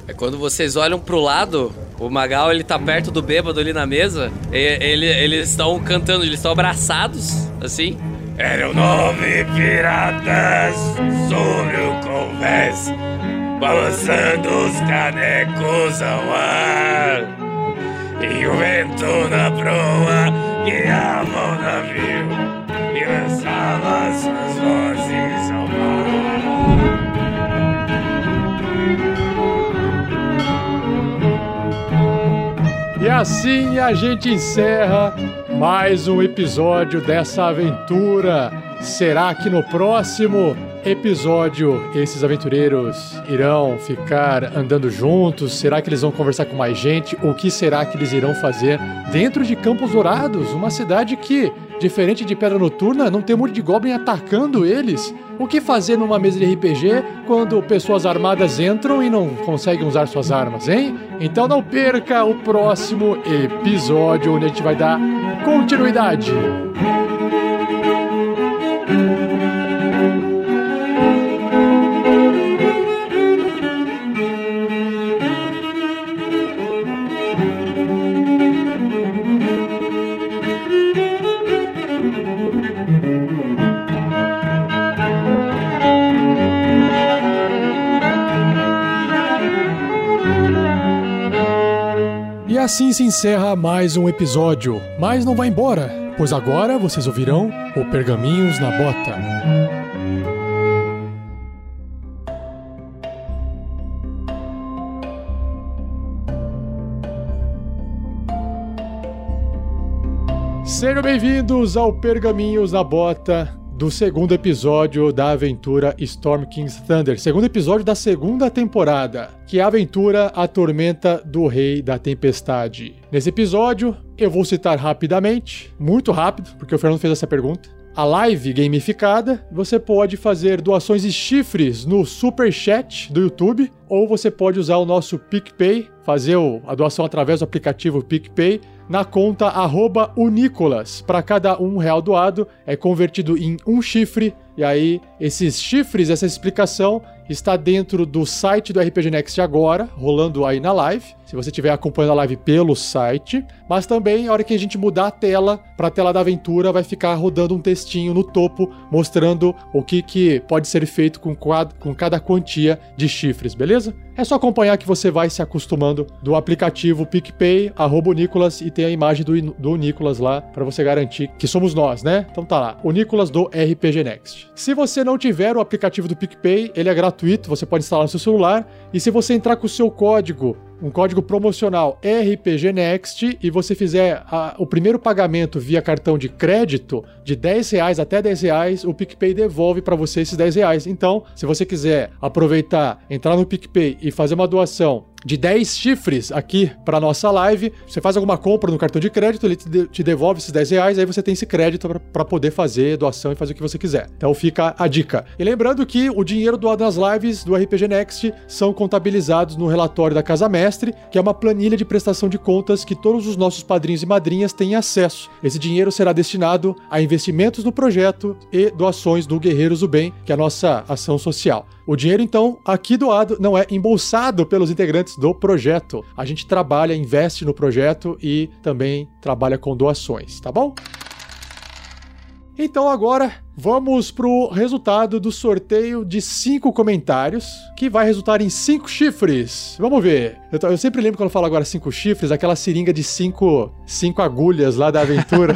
É quando vocês olham pro lado, o Magal ele tá perto do bêbado ali na mesa. E, ele, eles estão cantando, eles estão abraçados, assim. Eram nove piratas sobre o convés, balançando os canecos ao ar. E o vento na proa guiava o navio e vozes. E assim a gente encerra mais um episódio dessa aventura. Será que no próximo episódio esses aventureiros irão ficar andando juntos? Será que eles vão conversar com mais gente? O que será que eles irão fazer dentro de Campos Dourados, uma cidade que, diferente de Pedra Noturna, não tem monte de goblin atacando eles? O que fazer numa mesa de RPG quando pessoas armadas entram e não conseguem usar suas armas, hein? Então não perca o próximo episódio onde a gente vai dar continuidade. Assim se encerra mais um episódio. Mas não vai embora, pois agora vocês ouvirão o Pergaminhos na Bota. Sejam bem-vindos ao Pergaminhos na Bota do segundo episódio da aventura Storm King's Thunder, segundo episódio da segunda temporada, que é a aventura A Tormenta do Rei da Tempestade. Nesse episódio, eu vou citar rapidamente, muito rápido, porque o Fernando fez essa pergunta. A live gamificada, você pode fazer doações de chifres no Super Chat do YouTube, ou você pode usar o nosso PicPay, fazer a doação através do aplicativo PicPay na conta arroba Unicolas. Para cada um real doado é convertido em um chifre. E aí, esses chifres, essa explicação está dentro do site do RPG Next agora, rolando aí na live. Se você estiver acompanhando a live pelo site, mas também a hora que a gente mudar a tela para a tela da aventura, vai ficar rodando um textinho no topo mostrando o que, que pode ser feito com, com cada quantia de chifres, beleza? É só acompanhar que você vai se acostumando do aplicativo PicPay, arroba o Nicolas, e tem a imagem do, do Nicolas lá para você garantir que somos nós, né? Então tá lá, o Nicolas do RPG Next. Se você não tiver o aplicativo do PicPay, ele é gratuito, você pode instalar no seu celular, e se você entrar com o seu código um código promocional RPG Next e você fizer a, o primeiro pagamento via cartão de crédito de 10 reais até 10 reais, o PicPay devolve para você esses 10 reais. Então, se você quiser aproveitar, entrar no PicPay e fazer uma doação de 10 chifres aqui para nossa live. Você faz alguma compra no cartão de crédito, ele te devolve esses 10 reais, aí você tem esse crédito para poder fazer doação e fazer o que você quiser. Então fica a dica. E lembrando que o dinheiro doado nas lives do RPG Next são contabilizados no relatório da Casa Mestre, que é uma planilha de prestação de contas que todos os nossos padrinhos e madrinhas têm acesso. Esse dinheiro será destinado a investimentos no projeto e doações do Guerreiros do Bem, que é a nossa ação social. O dinheiro, então, aqui doado não é embolsado pelos integrantes do projeto. A gente trabalha, investe no projeto e também trabalha com doações, tá bom? Então agora vamos pro resultado do sorteio de cinco comentários, que vai resultar em cinco chifres. Vamos ver. Eu, eu sempre lembro quando eu falo agora cinco chifres, aquela seringa de cinco, cinco agulhas lá da aventura.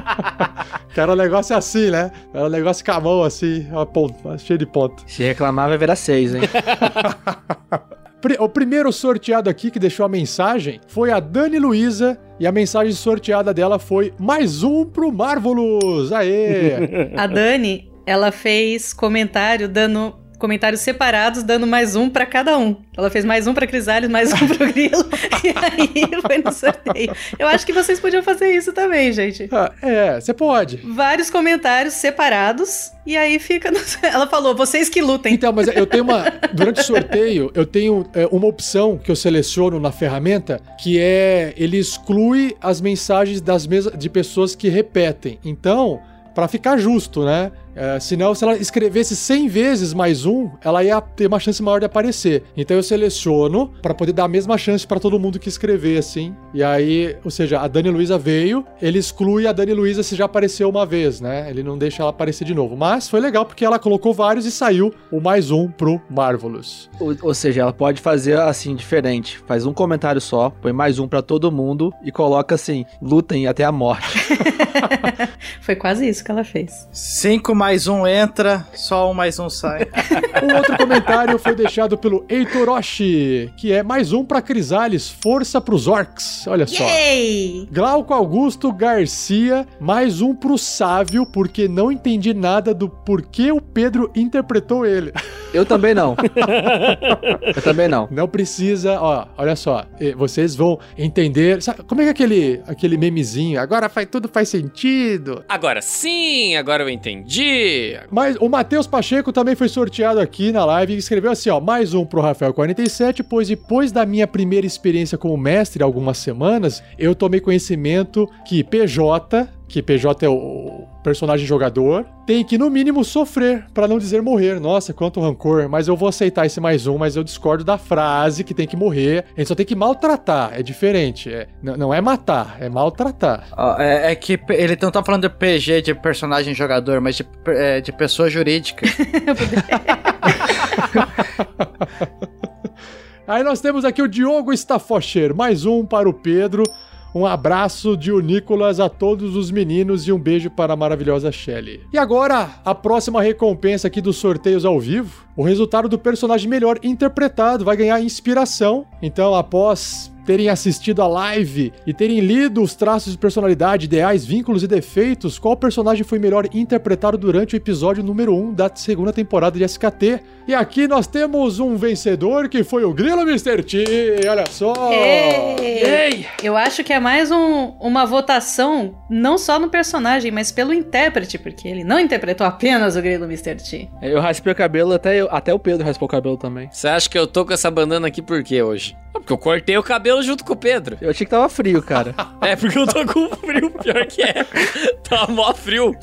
que era um negócio assim, né? Era um negócio com a mão assim, uma ponta, cheio de ponta. Se reclamar vai virar seis, hein? O primeiro sorteado aqui que deixou a mensagem foi a Dani Luiza. E a mensagem sorteada dela foi mais um pro Marvelous. Aê! a Dani, ela fez comentário dando comentários separados, dando mais um para cada um. Ela fez mais um para Crisales, mais um pro Grilo, e aí foi no sorteio. Eu acho que vocês podiam fazer isso também, gente. Ah, é, você pode. Vários comentários separados, e aí fica. No... Ela falou, vocês que lutem. Então, mas eu tenho uma. Durante o sorteio, eu tenho é, uma opção que eu seleciono na ferramenta, que é ele exclui as mensagens das mesas de pessoas que repetem. Então, para ficar justo, né? É, senão, se ela escrevesse 100 vezes mais um, ela ia ter uma chance maior de aparecer. Então eu seleciono para poder dar a mesma chance para todo mundo que escrever, assim. E aí, ou seja, a Dani Luiza veio, ele exclui a Dani Luiza se já apareceu uma vez, né? Ele não deixa ela aparecer de novo. Mas foi legal porque ela colocou vários e saiu o mais um pro Marvelous. Ou, ou seja, ela pode fazer assim, diferente. Faz um comentário só, põe mais um para todo mundo e coloca assim: lutem até a morte. foi quase isso que ela fez. Cinco mais um entra, só um mais um sai. um outro comentário foi deixado pelo Eitoroshi, que é mais um pra Crisales, força pros orcs. Olha só. Yay! Glauco Augusto Garcia, mais um pro Sávio, porque não entendi nada do porquê o Pedro interpretou ele. Eu também não. Eu também não. Não precisa, ó, olha só, vocês vão entender. Sabe, como é que é aquele, aquele memezinho? Agora faz, tudo faz sentido. Agora sim, agora eu entendi. Mas o Matheus Pacheco também foi sorteado aqui na live e escreveu assim, ó, mais um pro Rafael47, pois depois da minha primeira experiência como mestre, algumas semanas, eu tomei conhecimento que PJ que PJ é o personagem jogador, tem que no mínimo sofrer, para não dizer morrer. Nossa, quanto rancor. Mas eu vou aceitar esse mais um, mas eu discordo da frase que tem que morrer. A gente só tem que maltratar, é diferente. É, não é matar, é maltratar. Oh, é, é, que ele não tá falando de PG de personagem jogador, mas de, é, de pessoa jurídica. Aí nós temos aqui o Diogo Staffocher, mais um para o Pedro. Um abraço de o Nicolas a todos os meninos e um beijo para a maravilhosa Shelly. E agora, a próxima recompensa aqui dos sorteios ao vivo. O resultado do personagem melhor interpretado vai ganhar inspiração. Então, após terem assistido a live e terem lido os traços de personalidade, ideais, vínculos e defeitos, qual personagem foi melhor interpretado durante o episódio número 1 da segunda temporada de SKT. E aqui nós temos um vencedor que foi o Grilo Mr. T. Olha só! Ei! Eu acho que é mais um- uma votação não só no personagem, mas pelo intérprete, porque ele não interpretou apenas o grilo Mr. T. Eu raspei o cabelo, até, eu- até o Pedro raspou o cabelo também. Você acha que eu tô com essa bandana aqui por quê hoje? Ah, Porque eu cortei o cabelo junto com o Pedro. Eu achei que tava frio, cara. É porque eu tô com frio, pior que é. Tá mó frio.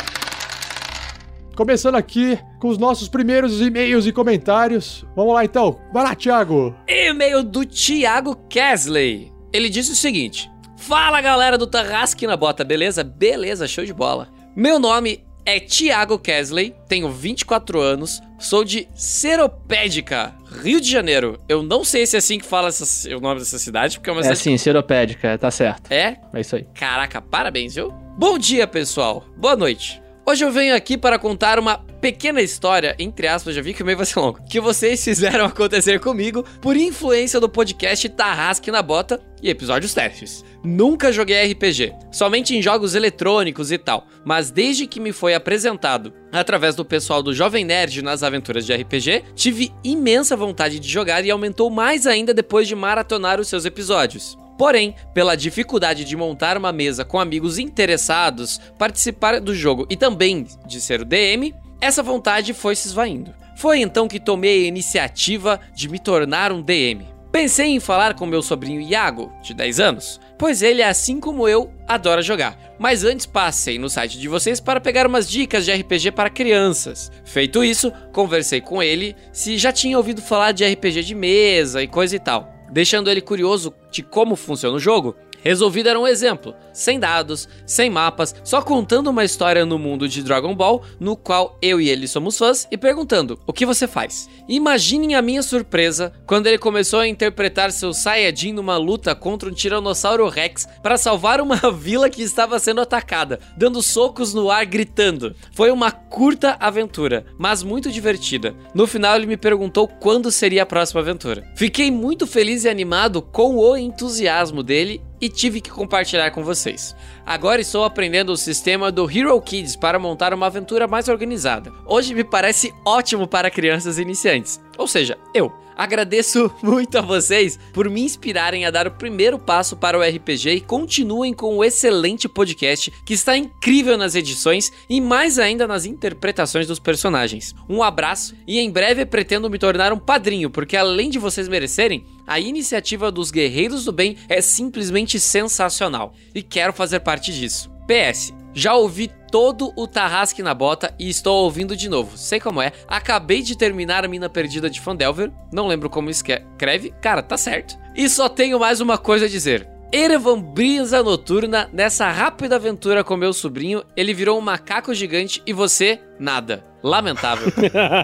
Começando aqui com os nossos primeiros e-mails e comentários. Vamos lá então. Vai lá, Thiago. E-mail do Thiago Kesley. Ele disse o seguinte: Fala galera do Tarrasque na Bota, beleza? Beleza, show de bola. Meu nome é Thiago Kesley, tenho 24 anos, sou de Seropédica, Rio de Janeiro. Eu não sei se é assim que fala essa- o nome dessa cidade, porque é uma É cidade. sim, seropédica, tá certo. É? É isso aí. Caraca, parabéns, viu? Bom dia, pessoal. Boa noite. Hoje eu venho aqui para contar uma pequena história, entre aspas, já vi que o meio vai ser longo, que vocês fizeram acontecer comigo por influência do podcast Tarrasque na Bota e episódios testes. Nunca joguei RPG, somente em jogos eletrônicos e tal, mas desde que me foi apresentado através do pessoal do Jovem Nerd nas aventuras de RPG, tive imensa vontade de jogar e aumentou mais ainda depois de maratonar os seus episódios. Porém, pela dificuldade de montar uma mesa com amigos interessados, participar do jogo e também de ser o DM, essa vontade foi se esvaindo. Foi então que tomei a iniciativa de me tornar um DM. Pensei em falar com meu sobrinho Iago, de 10 anos, pois ele, assim como eu, adora jogar. Mas antes passei no site de vocês para pegar umas dicas de RPG para crianças. Feito isso, conversei com ele se já tinha ouvido falar de RPG de mesa e coisa e tal. Deixando ele curioso de como funciona o jogo, resolvi dar um exemplo, sem dados, sem mapas, só contando uma história no mundo de Dragon Ball, no qual eu e ele somos fãs, e perguntando: o que você faz? Imaginem a minha surpresa quando ele começou a interpretar seu Saiyajin numa luta contra um Tiranossauro Rex para salvar uma vila que estava sendo atacada, dando socos no ar gritando. Foi uma curta aventura, mas muito divertida. No final ele me perguntou quando seria a próxima aventura. Fiquei muito feliz e animado com o entusiasmo dele e tive que compartilhar com vocês. Agora estou aprendendo o sistema do Hero Kids para montar uma aventura mais organizada. Hoje me parece ótimo para crianças iniciantes, ou seja, eu. Agradeço muito a vocês por me inspirarem a dar o primeiro passo para o RPG e continuem com o excelente podcast que está incrível nas edições e mais ainda nas interpretações dos personagens. Um abraço e em breve pretendo me tornar um padrinho, porque além de vocês merecerem, a iniciativa dos Guerreiros do Bem é simplesmente sensacional e quero fazer parte disso. PS, já ouvi todo o Tarrasque na Bota e estou ouvindo de novo. Sei como é. Acabei de terminar a Mina Perdida de Fandelver. Não lembro como escreve. Cara, tá certo. E só tenho mais uma coisa a dizer. Erevan Brisa Noturna, nessa rápida aventura com meu sobrinho, ele virou um macaco gigante e você, nada. Lamentável.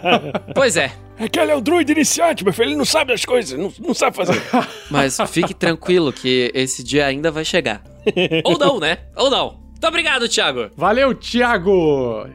pois é, Aquele é o druida iniciante, meu filho. Ele não sabe as coisas, não, não sabe fazer. mas fique tranquilo que esse dia ainda vai chegar. Ou não, né? Ou não. Muito obrigado, Thiago. Valeu, Thiago.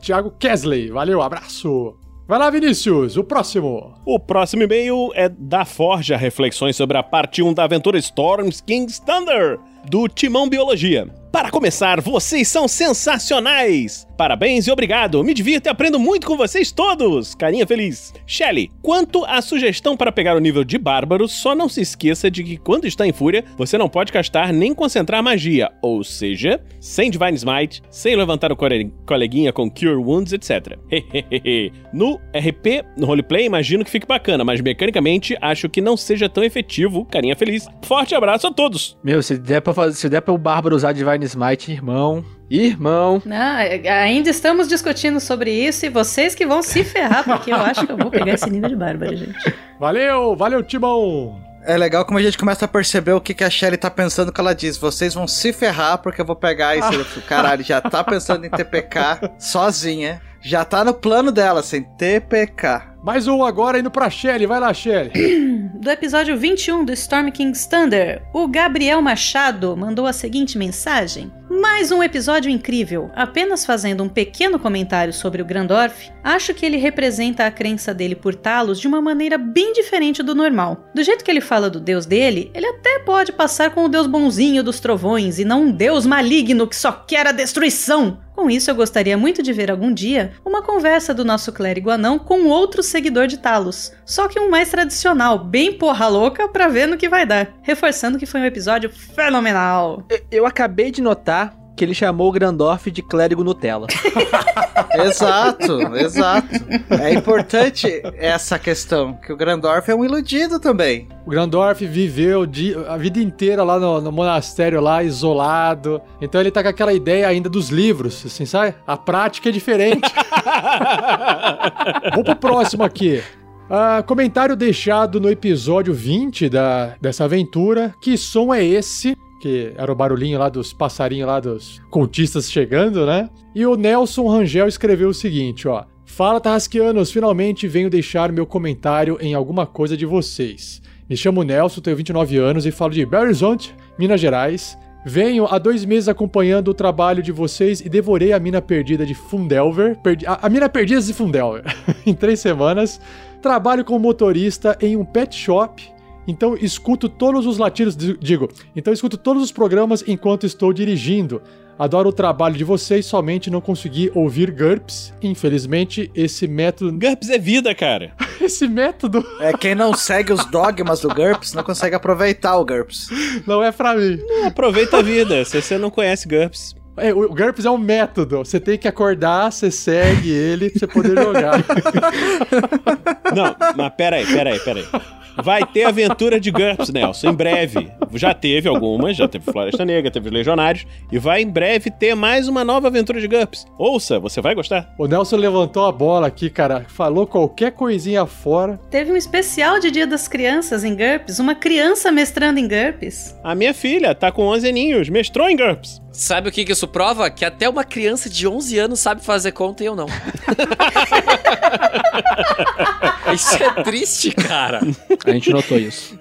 Thiago Kesley. Valeu, abraço. Vai lá, Vinícius. O próximo. O próximo e-mail é da Forja Reflexões sobre a parte 1 da aventura Storms King's Thunder, do Timão Biologia. Para começar, vocês são sensacionais! Parabéns e obrigado! Me divirto e aprendo muito com vocês todos! Carinha feliz! Shelly, quanto à sugestão para pegar o nível de bárbaro, só não se esqueça de que quando está em fúria, você não pode castar nem concentrar magia, ou seja, sem Divine Smite, sem levantar o coleguinha com Cure Wounds, etc. no RP, no roleplay, imagino que fique bacana, mas mecanicamente acho que não seja tão efetivo. Carinha feliz. Forte abraço a todos! Meu, se der pra o Bárbaro usar Divine Smite, irmão. Irmão. Não, ainda estamos discutindo sobre isso e vocês que vão se ferrar, porque eu acho que eu vou pegar esse nível de bárbaro, gente. Valeu, valeu, Timão. É legal como a gente começa a perceber o que, que a Shelly tá pensando que ela diz. Vocês vão se ferrar porque eu vou pegar esse. Caralho, já tá pensando em TPK sozinha. Já tá no plano dela, assim, TPK. Mais um agora indo pra Shelly. Vai lá, Shelly. Do episódio 21 do Storm King's Thunder, o Gabriel Machado mandou a seguinte mensagem: Mais um episódio incrível. Apenas fazendo um pequeno comentário sobre o Grandorf, acho que ele representa a crença dele por Talos de uma maneira bem diferente do normal. Do jeito que ele fala do deus dele, ele até pode passar com o deus bonzinho dos trovões e não um deus maligno que só quer a destruição. Com isso, eu gostaria muito de ver algum dia uma conversa do nosso clérigo anão com outro seguidor de Talos, só que um mais tradicional, bem porra louca, pra ver no que vai dar. Reforçando que foi um episódio fenomenal. Eu, eu acabei de notar que ele chamou o Grandorf de clérigo Nutella. exato, exato. É importante essa questão, que o Grandorf é um iludido também. O Grandorf viveu a vida inteira lá no, no, monastério, lá isolado. Então ele tá com aquela ideia ainda dos livros, assim, sabe? A prática é diferente. Vou pro próximo aqui. Uh, comentário deixado no episódio 20 da, dessa aventura. Que som é esse? Que era o barulhinho lá dos passarinhos lá dos cultistas chegando, né? E o Nelson Rangel escreveu o seguinte, ó. Fala, Tarrasqueanos, finalmente venho deixar meu comentário em alguma coisa de vocês. Me chamo Nelson, tenho 29 anos e falo de Belo Horizonte, Minas Gerais. Venho há dois meses acompanhando o trabalho de vocês e devorei a mina perdida de Fundelver. Perdi, a, a mina perdida de Fundelver. em três semanas. Trabalho como motorista em um pet shop então escuto todos os latidos, digo, então escuto todos os programas enquanto estou dirigindo. Adoro o trabalho de vocês, somente não consegui ouvir GURPS. Infelizmente, esse método. GURPS é vida, cara. esse método. É quem não segue os dogmas do GURPS não consegue aproveitar o GURPS. Não é pra mim. Não, aproveita a vida, se você não conhece GURPS. É, o GURPS é um método. Você tem que acordar, você segue ele pra você poder jogar. Não, mas peraí, peraí, peraí. Vai ter aventura de GURPS, Nelson, em breve. Já teve algumas, já teve Floresta Negra, teve Legionários, e vai em breve ter mais uma nova aventura de GURPS. Ouça, você vai gostar. O Nelson levantou a bola aqui, cara, falou qualquer coisinha fora. Teve um especial de Dia das Crianças em GURPS, uma criança mestrando em GURPS. A minha filha tá com 11 aninhos, mestrou em GURPS. Sabe o que, que isso prova? Que até uma criança de 11 anos sabe fazer conta e eu não. isso é triste, cara. A gente notou isso.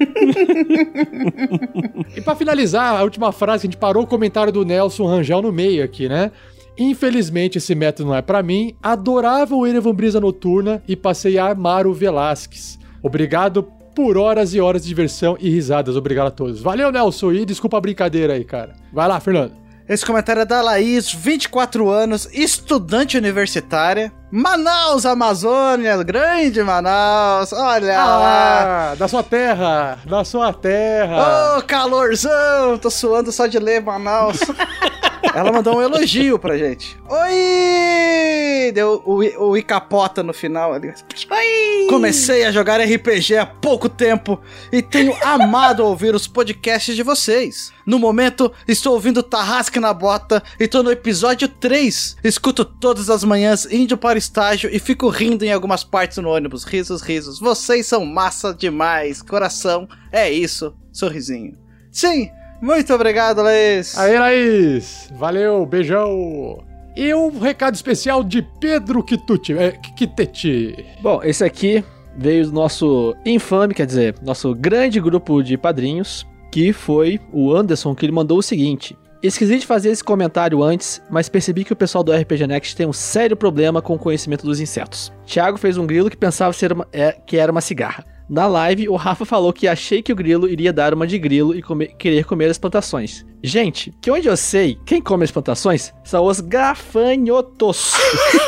e para finalizar, a última frase, a gente parou o comentário do Nelson Rangel no meio aqui, né? Infelizmente esse método não é para mim. Adorava o Erevan Brisa Noturna e passei a amar o Velasquez. Obrigado por horas e horas de diversão e risadas. Obrigado a todos. Valeu, Nelson. E desculpa a brincadeira aí, cara. Vai lá, Fernando. Esse comentário é da Laís, 24 anos, estudante universitária. Manaus, Amazônia, grande Manaus, olha ah, lá. Da sua terra, da sua terra. Ô, oh, calorzão, tô suando só de ler Manaus. Ela mandou um elogio pra gente. Oi! Deu o, o Icapota no final ali. Oi! Comecei a jogar RPG há pouco tempo e tenho amado ouvir os podcasts de vocês. No momento, estou ouvindo Tarrasque na Bota e tô no episódio 3. Escuto todas as manhãs indo para o estágio e fico rindo em algumas partes no ônibus. Risos, risos. Vocês são massa demais. Coração, é isso. Sorrisinho. Sim, muito obrigado, Laís. Aí, Laís. Valeu, beijão. E um recado especial de Pedro Kituti, é, Kiteti. Bom, esse aqui veio do nosso infame, quer dizer, nosso grande grupo de padrinhos, que foi o Anderson, que ele mandou o seguinte. Esqueci de fazer esse comentário antes, mas percebi que o pessoal do RPG Next tem um sério problema com o conhecimento dos insetos. Thiago fez um grilo que pensava ser uma, é, que era uma cigarra. Na live, o Rafa falou que achei que o grilo iria dar uma de grilo e comer, querer comer as plantações. Gente, que onde eu sei, quem come as plantações são os gafanhotos.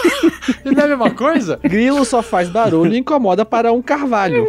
Não é a mesma coisa? Grilo só faz barulho e incomoda para um carvalho.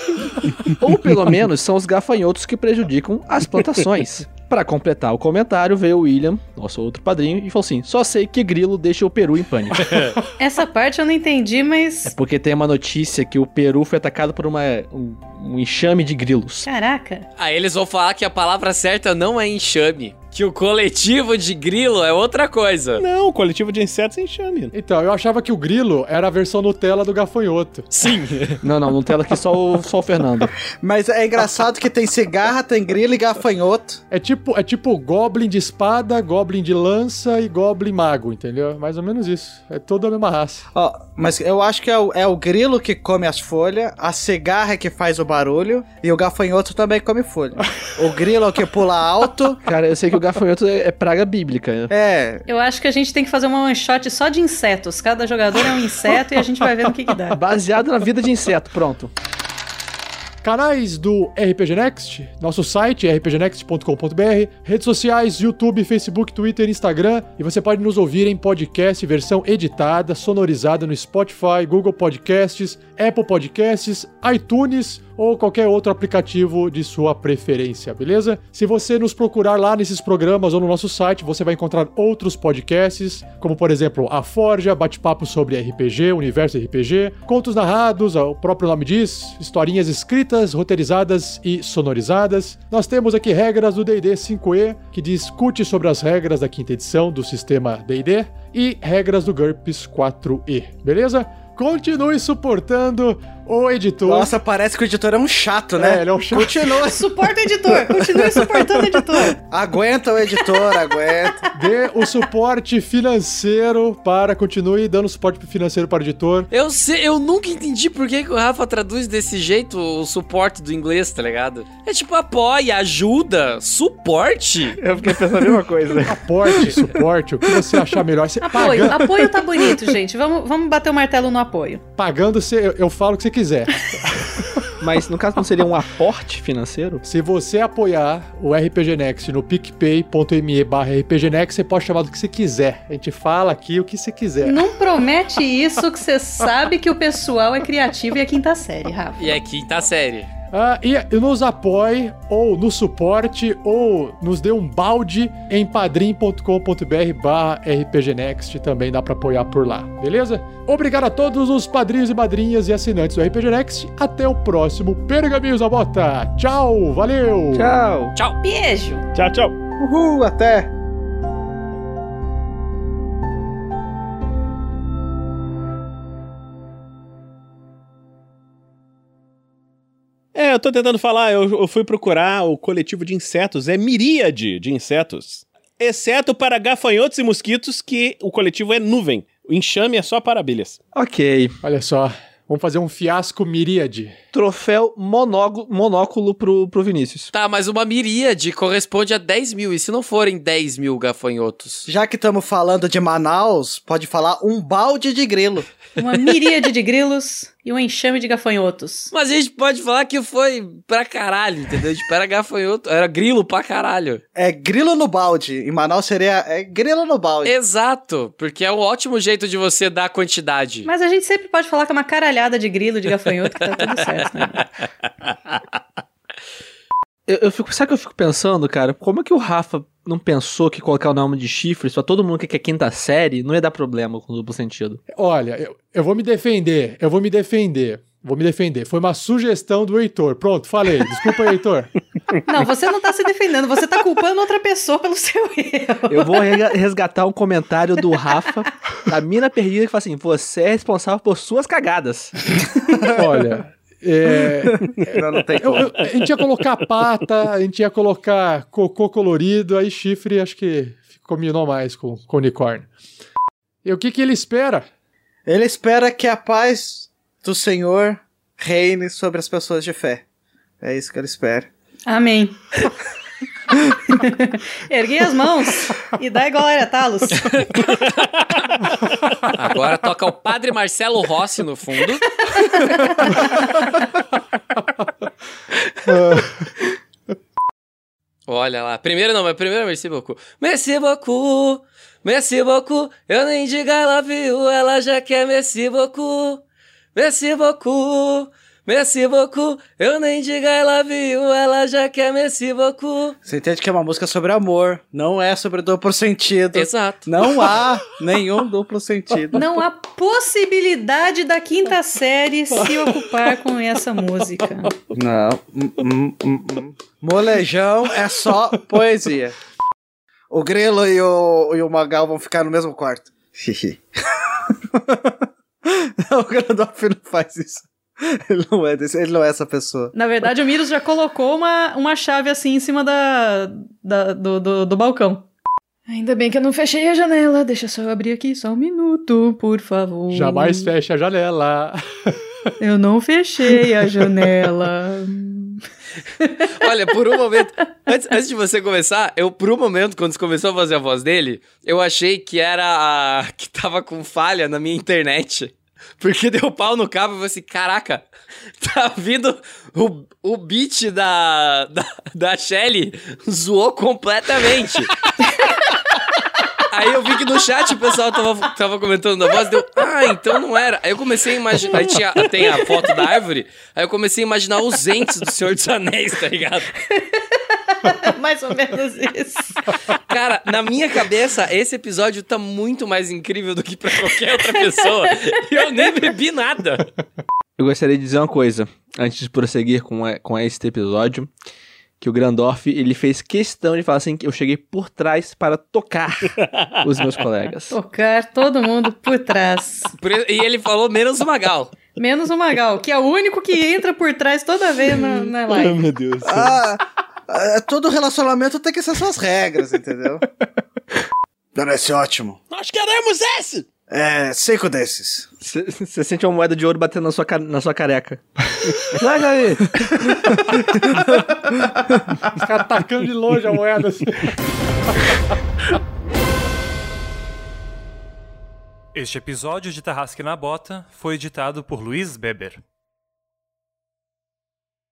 Ou pelo menos são os gafanhotos que prejudicam as plantações. Para completar o comentário, veio o William, nosso outro padrinho, e falou assim: só sei que grilo deixa o Peru em pânico. Essa parte eu não entendi, mas. É porque tem uma notícia que o Peru foi atacado por uma, um, um enxame de grilos. Caraca. Aí eles vão falar que a palavra certa não é enxame, que o coletivo de grilo é outra coisa. Não, o coletivo de insetos é enxame. Então, eu achava que o grilo era a versão Nutella do gafanhoto. Sim. Não, não, Nutella aqui só o, só o Fernando. Mas é engraçado que tem cigarra, tem grilo e gafanhoto. É tipo, é tipo Goblin de espada, Goblin de lança e Goblin mago, entendeu? Mais ou menos isso. É toda a mesma raça. Ó, mas eu acho que é o, é o grilo que come as folhas, a cigarra é que faz o barulho e o gafanhoto também come folha. O grilo é o que pula alto. Cara, eu sei que o gafanhoto é, é praga bíblica. né? É, Eu acho que a gente tem que fazer uma one shot só de insetos. Cada jogador é um inseto e a gente vai ver no que, que dá. Baseado na vida de inseto, pronto. Canais do RPG Next, nosso site rpgnext.com.br, redes sociais, YouTube, Facebook, Twitter, Instagram, e você pode nos ouvir em podcast versão editada, sonorizada no Spotify, Google Podcasts, Apple Podcasts, iTunes ou qualquer outro aplicativo de sua preferência, beleza? Se você nos procurar lá nesses programas ou no nosso site, você vai encontrar outros podcasts, como por exemplo A Forja, bate-papo sobre RPG, universo RPG, contos narrados, o próprio nome diz, historinhas escritas, roteirizadas e sonorizadas. Nós temos aqui regras do D&D 5e, que discute sobre as regras da quinta edição do sistema D&D, e regras do GURPS 4e, beleza? Continue suportando o editor. nossa, parece que o editor é um chato, né? É, ele é um chato. Continua. Suporta o editor, continue suportando o editor. Aguenta o editor, aguenta. Dê o suporte financeiro para. Continue dando suporte financeiro para o editor. Eu sei, eu nunca entendi por que, que o Rafa traduz desse jeito o suporte do inglês, tá ligado? É tipo apoia, ajuda, suporte. Eu fiquei pensando a mesma coisa. Aporte, suporte, o que você achar melhor. Você Apoio, paga- apoio tá bonito, gente. Vamos, vamos bater o martelo no apoio. Pagando, você, eu, eu falo o que você quiser. Mas no caso não seria um aporte financeiro? Se você apoiar o RPG Next no picpay.me barra RPG Next, você pode chamar do que você quiser. A gente fala aqui o que você quiser. Não promete isso que você sabe que o pessoal é criativo e é quinta série, Rafa. E é quinta série. Ah, e, nos apoie, ou nos suporte, ou nos dê um balde em padrim.com.br barra rpgnext, também dá pra apoiar por lá, beleza? Obrigado a todos os padrinhos e madrinhas e assinantes do RPG Next, até o próximo Pergaminhos da Bota, tchau, valeu! Tchau. Tchau. Beijo. Tchau, tchau. Uhul, até. Eu tô tentando falar, eu, eu fui procurar o coletivo de insetos, é miríade de insetos. Exceto para gafanhotos e mosquitos, que o coletivo é nuvem. O enxame é só para abelhas. Ok. Olha só, vamos fazer um fiasco miríade. Troféu monóculo, monóculo pro, pro Vinícius. Tá, mas uma miríade corresponde a 10 mil. E se não forem 10 mil gafanhotos? Já que estamos falando de Manaus, pode falar um balde de grilo. Uma miríade de grilos e um enxame de gafanhotos. Mas a gente pode falar que foi pra caralho, entendeu? Tipo, era gafanhoto, era grilo pra caralho. É grilo no balde. Em Manaus seria é grilo no balde. Exato, porque é um ótimo jeito de você dar quantidade. Mas a gente sempre pode falar que é uma caralhada de grilo, de gafanhoto, que tá tudo certo, né? Eu, eu fico, sabe o que eu fico pensando, cara? Como é que o Rafa não pensou que colocar o nome de chifres pra todo mundo que quer quinta série não ia dar problema com duplo sentido? Olha, eu, eu vou me defender, eu vou me defender. Vou me defender. Foi uma sugestão do Heitor. Pronto, falei. Desculpa Heitor. Não, você não tá se defendendo, você tá culpando outra pessoa pelo seu erro. Eu vou resgatar um comentário do Rafa, da mina perdida, que fala assim: você é responsável por suas cagadas. Olha, é, Não, não tem eu- como. eu- a gente ia colocar pata, a gente ia colocar cocô colorido, aí chifre acho que combinou mais com, com unicórnio. E o que que ele espera? Ele espera que a paz do Senhor reine sobre as pessoas de fé. É isso que ele espera. Amém. Ergui as mãos e dá igual a Talos. Agora toca o Padre Marcelo Rossi no fundo. Olha lá. Primeiro não, mas primeiro é merci beaucoup. Merci beaucoup. Merci beaucoup. Eu nem digo I love you, ela já quer merci beaucoup. Merci beaucoup. Merci beaucoup. Eu nem digo I love you, ela já quer merci beaucoup. Você entende que é uma música sobre amor, não é sobre duplo sentido. Exato. Não há nenhum duplo sentido. Não há possibilidade da quinta série se ocupar com essa música. Não. Hum, hum, hum. Molejão é só poesia. o Grelo e o, e o Magal vão ficar no mesmo quarto. o Grandorf não faz isso. Ele não é desse, ele não é essa pessoa. Na verdade, o Miros já colocou uma, uma chave assim em cima da, da do, do, do balcão. Ainda bem que eu não fechei a janela. Deixa só eu abrir aqui só um minuto, por favor. Jamais feche a janela. Eu não fechei a janela. Olha, por um momento, antes, antes de você começar, eu, por um momento, quando você começou a fazer a voz dele, eu achei que era a, que tava com falha na minha internet. Porque deu pau no cabo e assim: caraca, tá vindo o, o beat da, da, da Shelly zoou completamente. Aí eu vi que no chat o pessoal tava, tava comentando na voz, deu, ah, então não era. Aí eu comecei a imaginar, aí tinha, tem a foto da árvore, aí eu comecei a imaginar os entes do Senhor dos Anéis, tá ligado? Mais ou menos isso. Cara, na minha cabeça, esse episódio tá muito mais incrível do que pra qualquer outra pessoa. E eu nem bebi nada. Eu gostaria de dizer uma coisa, antes de prosseguir com, a- com este episódio, que o Grandorf, ele fez questão de falar assim, que eu cheguei por trás para tocar os meus colegas. Tocar todo mundo por trás. Por- E ele falou menos o Magal. Menos o Magal, que é o único que entra por trás toda vez na, na live. meu Deus. Ah, todo relacionamento tem que ser suas regras, entendeu? Parece ótimo. Nós queremos esse! É, cinco desses. Você sente uma moeda de ouro batendo na sua, na sua careca. Larga aí! Os caras tacando de longe a moeda assim. Este episódio de Tarrasque na Bota foi editado por Luiz Beber.